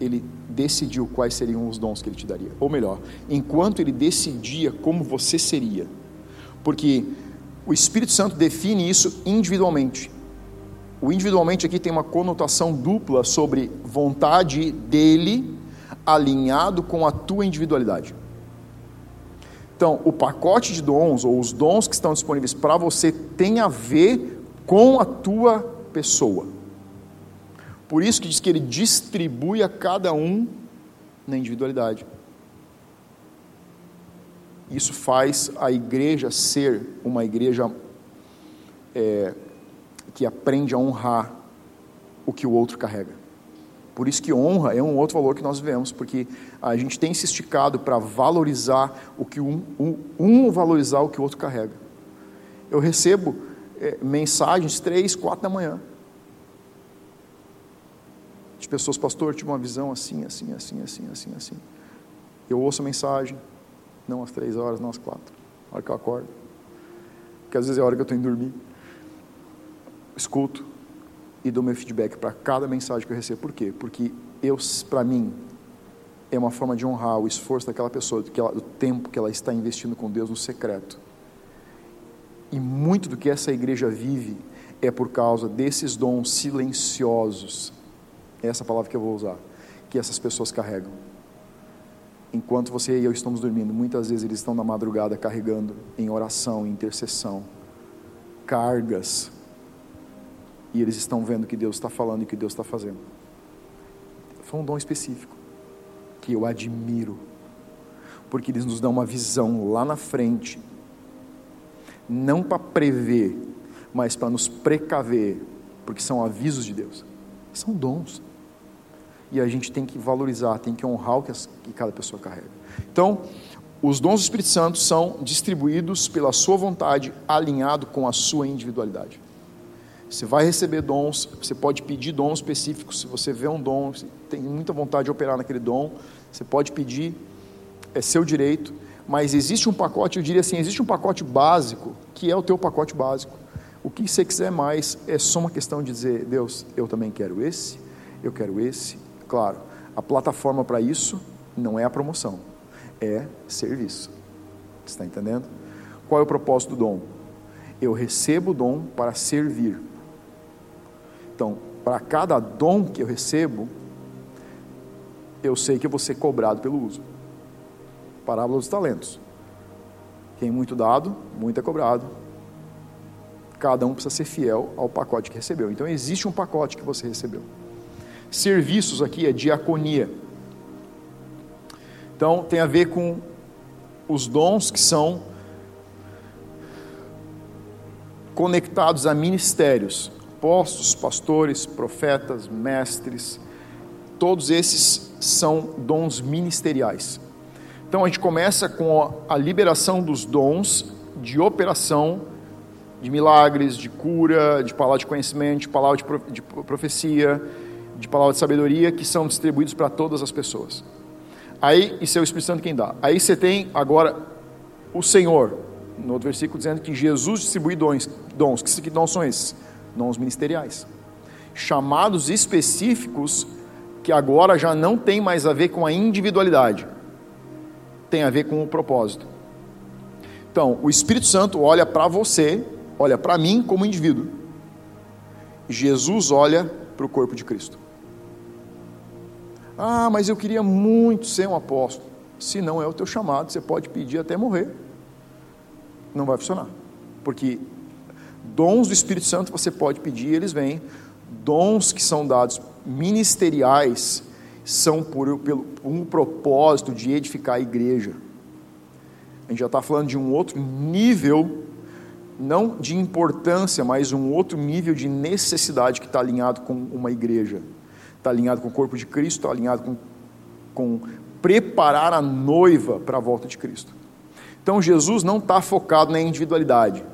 ele decidiu quais seriam os dons que ele te daria. Ou melhor, enquanto ele decidia como você seria. Porque o Espírito Santo define isso individualmente. O individualmente aqui tem uma conotação dupla sobre vontade dele alinhado com a tua individualidade. Então, o pacote de dons ou os dons que estão disponíveis para você tem a ver com a tua pessoa. Por isso que diz que ele distribui a cada um na individualidade. Isso faz a igreja ser uma igreja é, que aprende a honrar o que o outro carrega. Por isso que honra é um outro valor que nós vemos, porque a gente tem se esticado para valorizar o que um, um, um, valorizar o que o outro carrega. Eu recebo é, mensagens três, quatro da manhã de pessoas, pastor, tive uma visão assim, assim, assim, assim, assim, assim. Eu ouço a mensagem, não às três horas, não às quatro, a hora que eu acordo, porque às vezes é a hora que eu estou indo dormir. Escuto e dou meu feedback para cada mensagem que eu recebo. Por quê? Porque eu, para mim, é uma forma de honrar o esforço daquela pessoa, do, ela, do tempo que ela está investindo com Deus no secreto. E muito do que essa igreja vive é por causa desses dons silenciosos é essa palavra que eu vou usar, que essas pessoas carregam. Enquanto você e eu estamos dormindo, muitas vezes eles estão na madrugada carregando em oração, em intercessão, cargas, e eles estão vendo que Deus está falando e que Deus está fazendo. Foi um dom específico, que eu admiro, porque eles nos dão uma visão lá na frente, não para prever, mas para nos precaver, porque são avisos de Deus, são dons e a gente tem que valorizar, tem que honrar o que, as, que cada pessoa carrega. Então, os dons do Espírito Santo são distribuídos pela sua vontade, alinhado com a sua individualidade. Você vai receber dons, você pode pedir dons específicos. Se você vê um dom, tem muita vontade de operar naquele dom, você pode pedir, é seu direito. Mas existe um pacote, eu diria assim, existe um pacote básico, que é o teu pacote básico. O que você quiser mais é só uma questão de dizer, Deus, eu também quero esse, eu quero esse, Claro, a plataforma para isso não é a promoção, é serviço. Está entendendo? Qual é o propósito do dom? Eu recebo o dom para servir. Então, para cada dom que eu recebo, eu sei que eu vou ser cobrado pelo uso. Parábola dos talentos. Quem muito dado, muito é cobrado. Cada um precisa ser fiel ao pacote que recebeu. Então existe um pacote que você recebeu. Serviços aqui é diaconia. Então tem a ver com os dons que são conectados a ministérios, apóstolos, pastores, profetas, mestres, todos esses são dons ministeriais. Então a gente começa com a liberação dos dons de operação de milagres, de cura, de palavra de conhecimento, de palavra de profecia, de palavra de sabedoria, que são distribuídos para todas as pessoas. Aí, isso é o Espírito Santo quem dá. Aí você tem agora o Senhor, no outro versículo, dizendo que Jesus distribui dons. dons. Que dons são esses? Dons ministeriais. Chamados específicos que agora já não tem mais a ver com a individualidade, tem a ver com o propósito. Então, o Espírito Santo olha para você olha para mim como indivíduo. Jesus olha para o corpo de Cristo. Ah, mas eu queria muito ser um apóstolo. Se não é o teu chamado, você pode pedir até morrer. Não vai funcionar. Porque dons do Espírito Santo você pode pedir, eles vêm. Dons que são dados ministeriais são por, por um propósito de edificar a igreja. A gente já está falando de um outro nível não de importância, mas um outro nível de necessidade que está alinhado com uma igreja. Está alinhado com o corpo de Cristo, está alinhado com, com preparar a noiva para a volta de Cristo. Então Jesus não está focado na individualidade,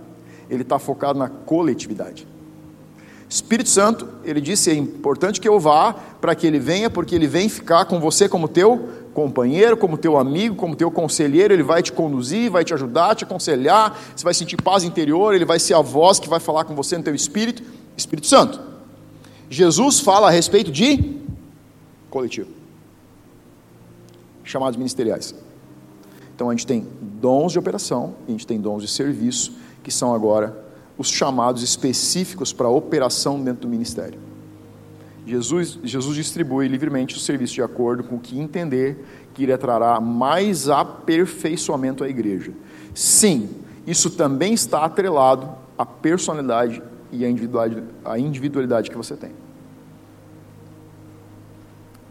ele está focado na coletividade. Espírito Santo, ele disse: é importante que eu vá para que ele venha, porque ele vem ficar com você como teu companheiro, como teu amigo, como teu conselheiro, ele vai te conduzir, vai te ajudar, te aconselhar, você vai sentir paz interior, ele vai ser a voz que vai falar com você no teu espírito, Espírito Santo. Jesus fala a respeito de coletivo, chamados ministeriais. Então a gente tem dons de operação, a gente tem dons de serviço, que são agora os chamados específicos para operação dentro do ministério. Jesus, Jesus distribui livremente o serviço de acordo com o que entender que ele trará mais aperfeiçoamento à igreja. Sim, isso também está atrelado à personalidade e à individualidade, à individualidade que você tem.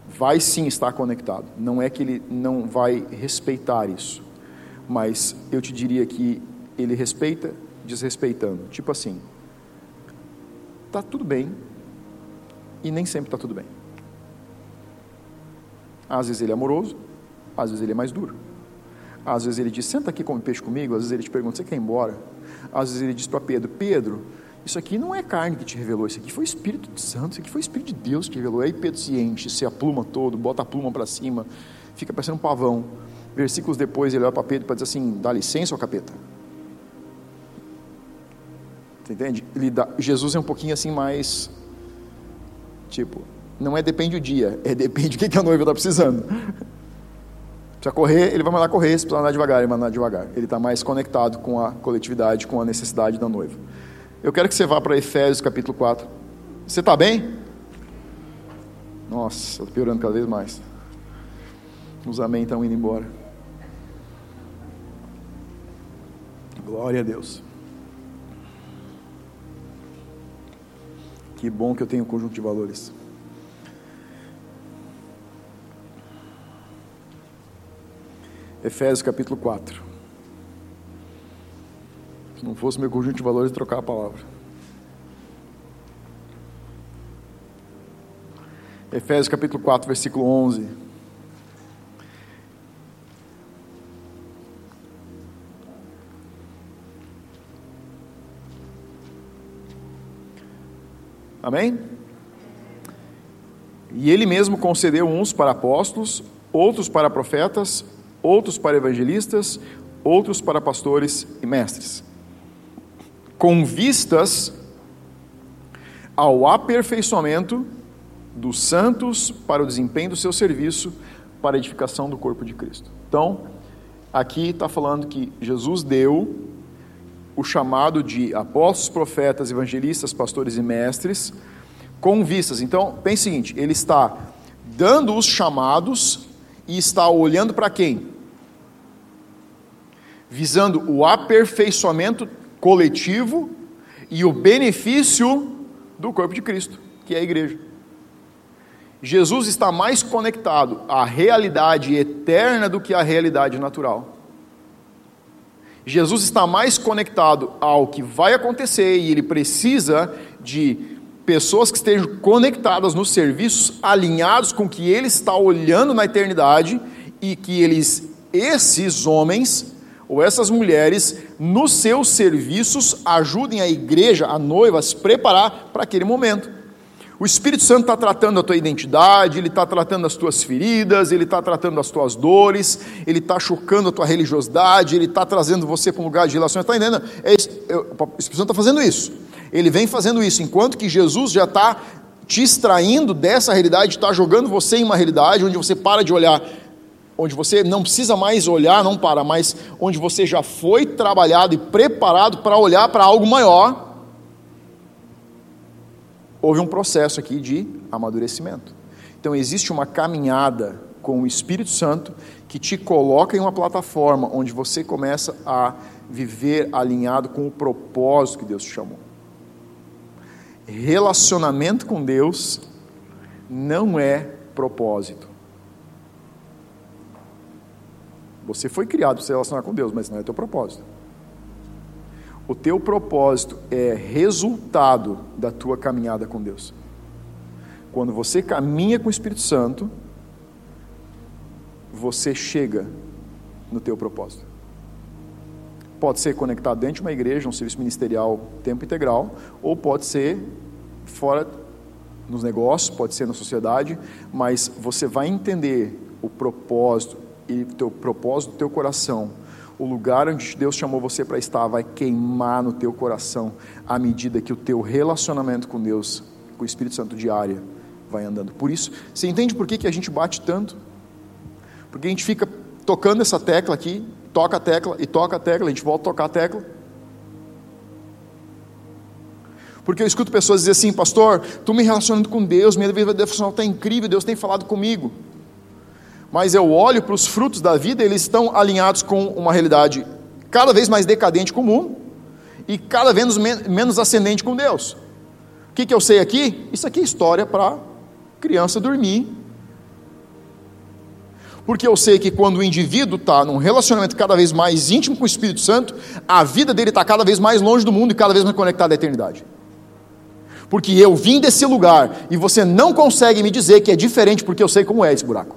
Vai sim estar conectado. Não é que ele não vai respeitar isso, mas eu te diria que ele respeita desrespeitando. Tipo assim, tá tudo bem, e nem sempre está tudo bem. Às vezes ele é amoroso, às vezes ele é mais duro. Às vezes ele diz, senta aqui come peixe comigo. Às vezes ele te pergunta, você quer ir embora? Às vezes ele diz para Pedro, Pedro, isso aqui não é carne que te revelou, isso aqui foi o Espírito Santo, isso aqui foi o Espírito de Deus que revelou. Aí Pedro se enche, se apluma todo, bota a pluma para cima, fica parecendo um pavão. Versículos depois ele olha para Pedro para dizer assim, dá licença, ó capeta. Você entende? Dá, Jesus é um pouquinho assim mais Tipo, não é depende o dia, é depende o que, que a noiva está precisando. Precisa correr, ele vai mandar correr, se precisa andar devagar, ele vai andar devagar. Ele está mais conectado com a coletividade, com a necessidade da noiva. Eu quero que você vá para Efésios capítulo 4. Você está bem? Nossa, está piorando cada vez mais. Os amém estão indo embora. Glória a Deus. Que bom que eu tenho um conjunto de valores. Efésios capítulo 4. Se não fosse meu conjunto de valores, trocar a palavra. Efésios capítulo 4, versículo 11. Amém? E ele mesmo concedeu uns para apóstolos, outros para profetas, outros para evangelistas, outros para pastores e mestres, com vistas ao aperfeiçoamento dos santos para o desempenho do seu serviço, para a edificação do corpo de Cristo. Então, aqui está falando que Jesus deu o chamado de apóstolos, profetas, evangelistas, pastores e mestres, com vistas. Então, pense o seguinte: ele está dando os chamados e está olhando para quem? Visando o aperfeiçoamento coletivo e o benefício do corpo de Cristo, que é a igreja. Jesus está mais conectado à realidade eterna do que à realidade natural. Jesus está mais conectado ao que vai acontecer e ele precisa de pessoas que estejam conectadas nos serviços, alinhados com o que ele está olhando na eternidade e que eles, esses homens ou essas mulheres, nos seus serviços, ajudem a igreja, a noiva, a se preparar para aquele momento. O Espírito Santo está tratando a tua identidade, ele está tratando as tuas feridas, ele está tratando as tuas dores, ele está chocando a tua religiosidade, ele está trazendo você para um lugar de relacionamento. Está entendendo? É isso, o Espírito Santo está fazendo isso. Ele vem fazendo isso, enquanto que Jesus já está te extraindo dessa realidade, está jogando você em uma realidade onde você para de olhar, onde você não precisa mais olhar, não para, mas onde você já foi trabalhado e preparado para olhar para algo maior houve um processo aqui de amadurecimento. Então existe uma caminhada com o Espírito Santo que te coloca em uma plataforma onde você começa a viver alinhado com o propósito que Deus te chamou. Relacionamento com Deus não é propósito. Você foi criado para se relacionar com Deus, mas não é teu propósito. O teu propósito é resultado da tua caminhada com Deus. Quando você caminha com o Espírito Santo, você chega no teu propósito. Pode ser conectado dentro de uma igreja, um serviço ministerial tempo integral, ou pode ser fora nos negócios, pode ser na sociedade, mas você vai entender o propósito e teu propósito teu coração o lugar onde Deus chamou você para estar vai queimar no teu coração à medida que o teu relacionamento com Deus, com o Espírito Santo diária, vai andando. Por isso, você entende por que, que a gente bate tanto? Porque a gente fica tocando essa tecla aqui, toca a tecla e toca a tecla, a gente volta a tocar a tecla. Porque eu escuto pessoas dizer assim, pastor, tu me relacionando com Deus, minha vida devocional está incrível, Deus tem falado comigo mas eu olho para os frutos da vida, eles estão alinhados com uma realidade cada vez mais decadente com o mundo e cada vez menos ascendente com Deus. O que, que eu sei aqui? Isso aqui é história para criança dormir. Porque eu sei que quando o indivíduo está num relacionamento cada vez mais íntimo com o Espírito Santo, a vida dele está cada vez mais longe do mundo e cada vez mais conectada à eternidade. Porque eu vim desse lugar e você não consegue me dizer que é diferente porque eu sei como é esse buraco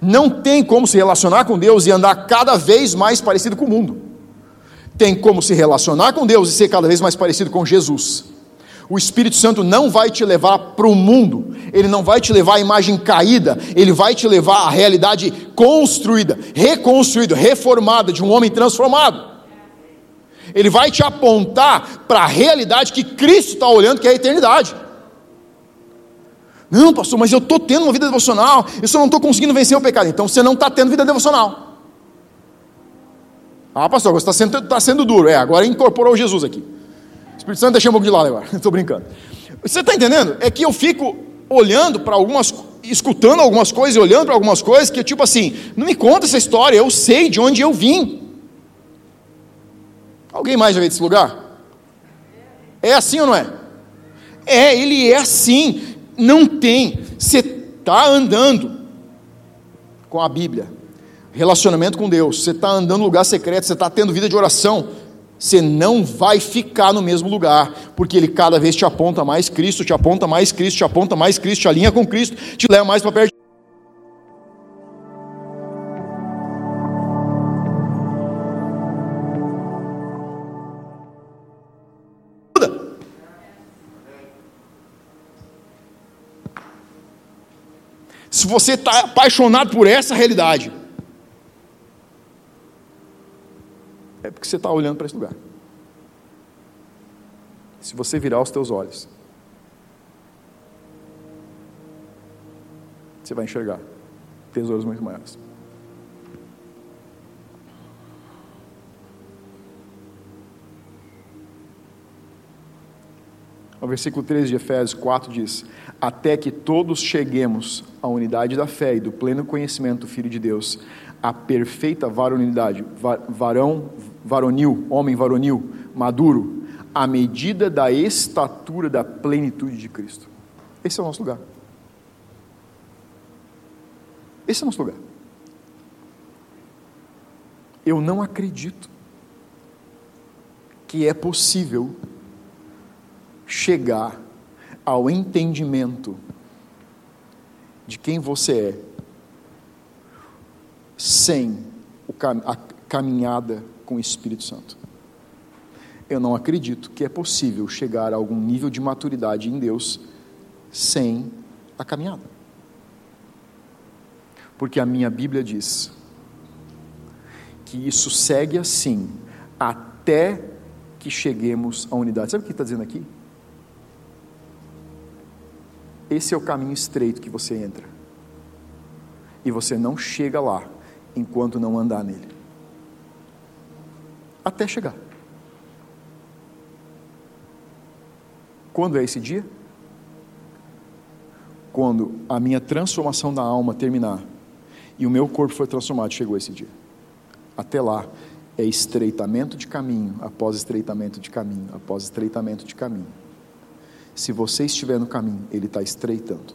não tem como se relacionar com Deus e andar cada vez mais parecido com o mundo. Tem como se relacionar com Deus e ser cada vez mais parecido com Jesus. O Espírito Santo não vai te levar para o mundo, ele não vai te levar à imagem caída, ele vai te levar à realidade construída, reconstruída, reformada de um homem transformado. Ele vai te apontar para a realidade que Cristo está olhando, que é a eternidade. Não, pastor, mas eu estou tendo uma vida devocional, eu só não estou conseguindo vencer o pecado. Então você não está tendo vida devocional. Ah, pastor, você está sendo, tá sendo duro. É, agora incorporou Jesus aqui. O Espírito Santo deixa um pouco de lado agora. (laughs) Estou brincando. Você está entendendo? É que eu fico olhando para algumas, escutando algumas coisas e olhando para algumas coisas que, tipo assim, não me conta essa história, eu sei de onde eu vim. Alguém mais já veio desse lugar? É assim ou não é? É, ele é assim não tem. Você está andando com a Bíblia, relacionamento com Deus, você está andando no lugar secreto, você está tendo vida de oração, você não vai ficar no mesmo lugar, porque Ele cada vez te aponta mais Cristo, te aponta mais Cristo, te aponta mais Cristo, te alinha com Cristo, te leva mais para perto. Se você está apaixonado por essa realidade, é porque você está olhando para esse lugar. Se você virar os teus olhos, você vai enxergar tesouros muito maiores. O versículo 13 de Efésios 4 diz: Até que todos cheguemos à unidade da fé e do pleno conhecimento do Filho de Deus, à perfeita varonilidade, varão, varonil, homem varonil, maduro, à medida da estatura da plenitude de Cristo. Esse é o nosso lugar. Esse é o nosso lugar. Eu não acredito que é possível chegar ao entendimento de quem você é sem a caminhada com o Espírito Santo. Eu não acredito que é possível chegar a algum nível de maturidade em Deus sem a caminhada. Porque a minha Bíblia diz que isso segue assim até que cheguemos à unidade. Sabe o que está dizendo aqui? Esse é o caminho estreito que você entra. E você não chega lá enquanto não andar nele. Até chegar. Quando é esse dia? Quando a minha transformação da alma terminar e o meu corpo for transformado, chegou esse dia. Até lá, é estreitamento de caminho após estreitamento de caminho após estreitamento de caminho. Se você estiver no caminho, ele está estreitando.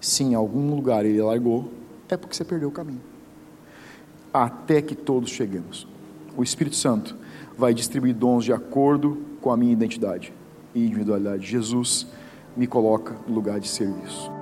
Se em algum lugar ele largou, é porque você perdeu o caminho. Até que todos cheguemos. O Espírito Santo vai distribuir dons de acordo com a minha identidade e individualidade. Jesus me coloca no lugar de serviço.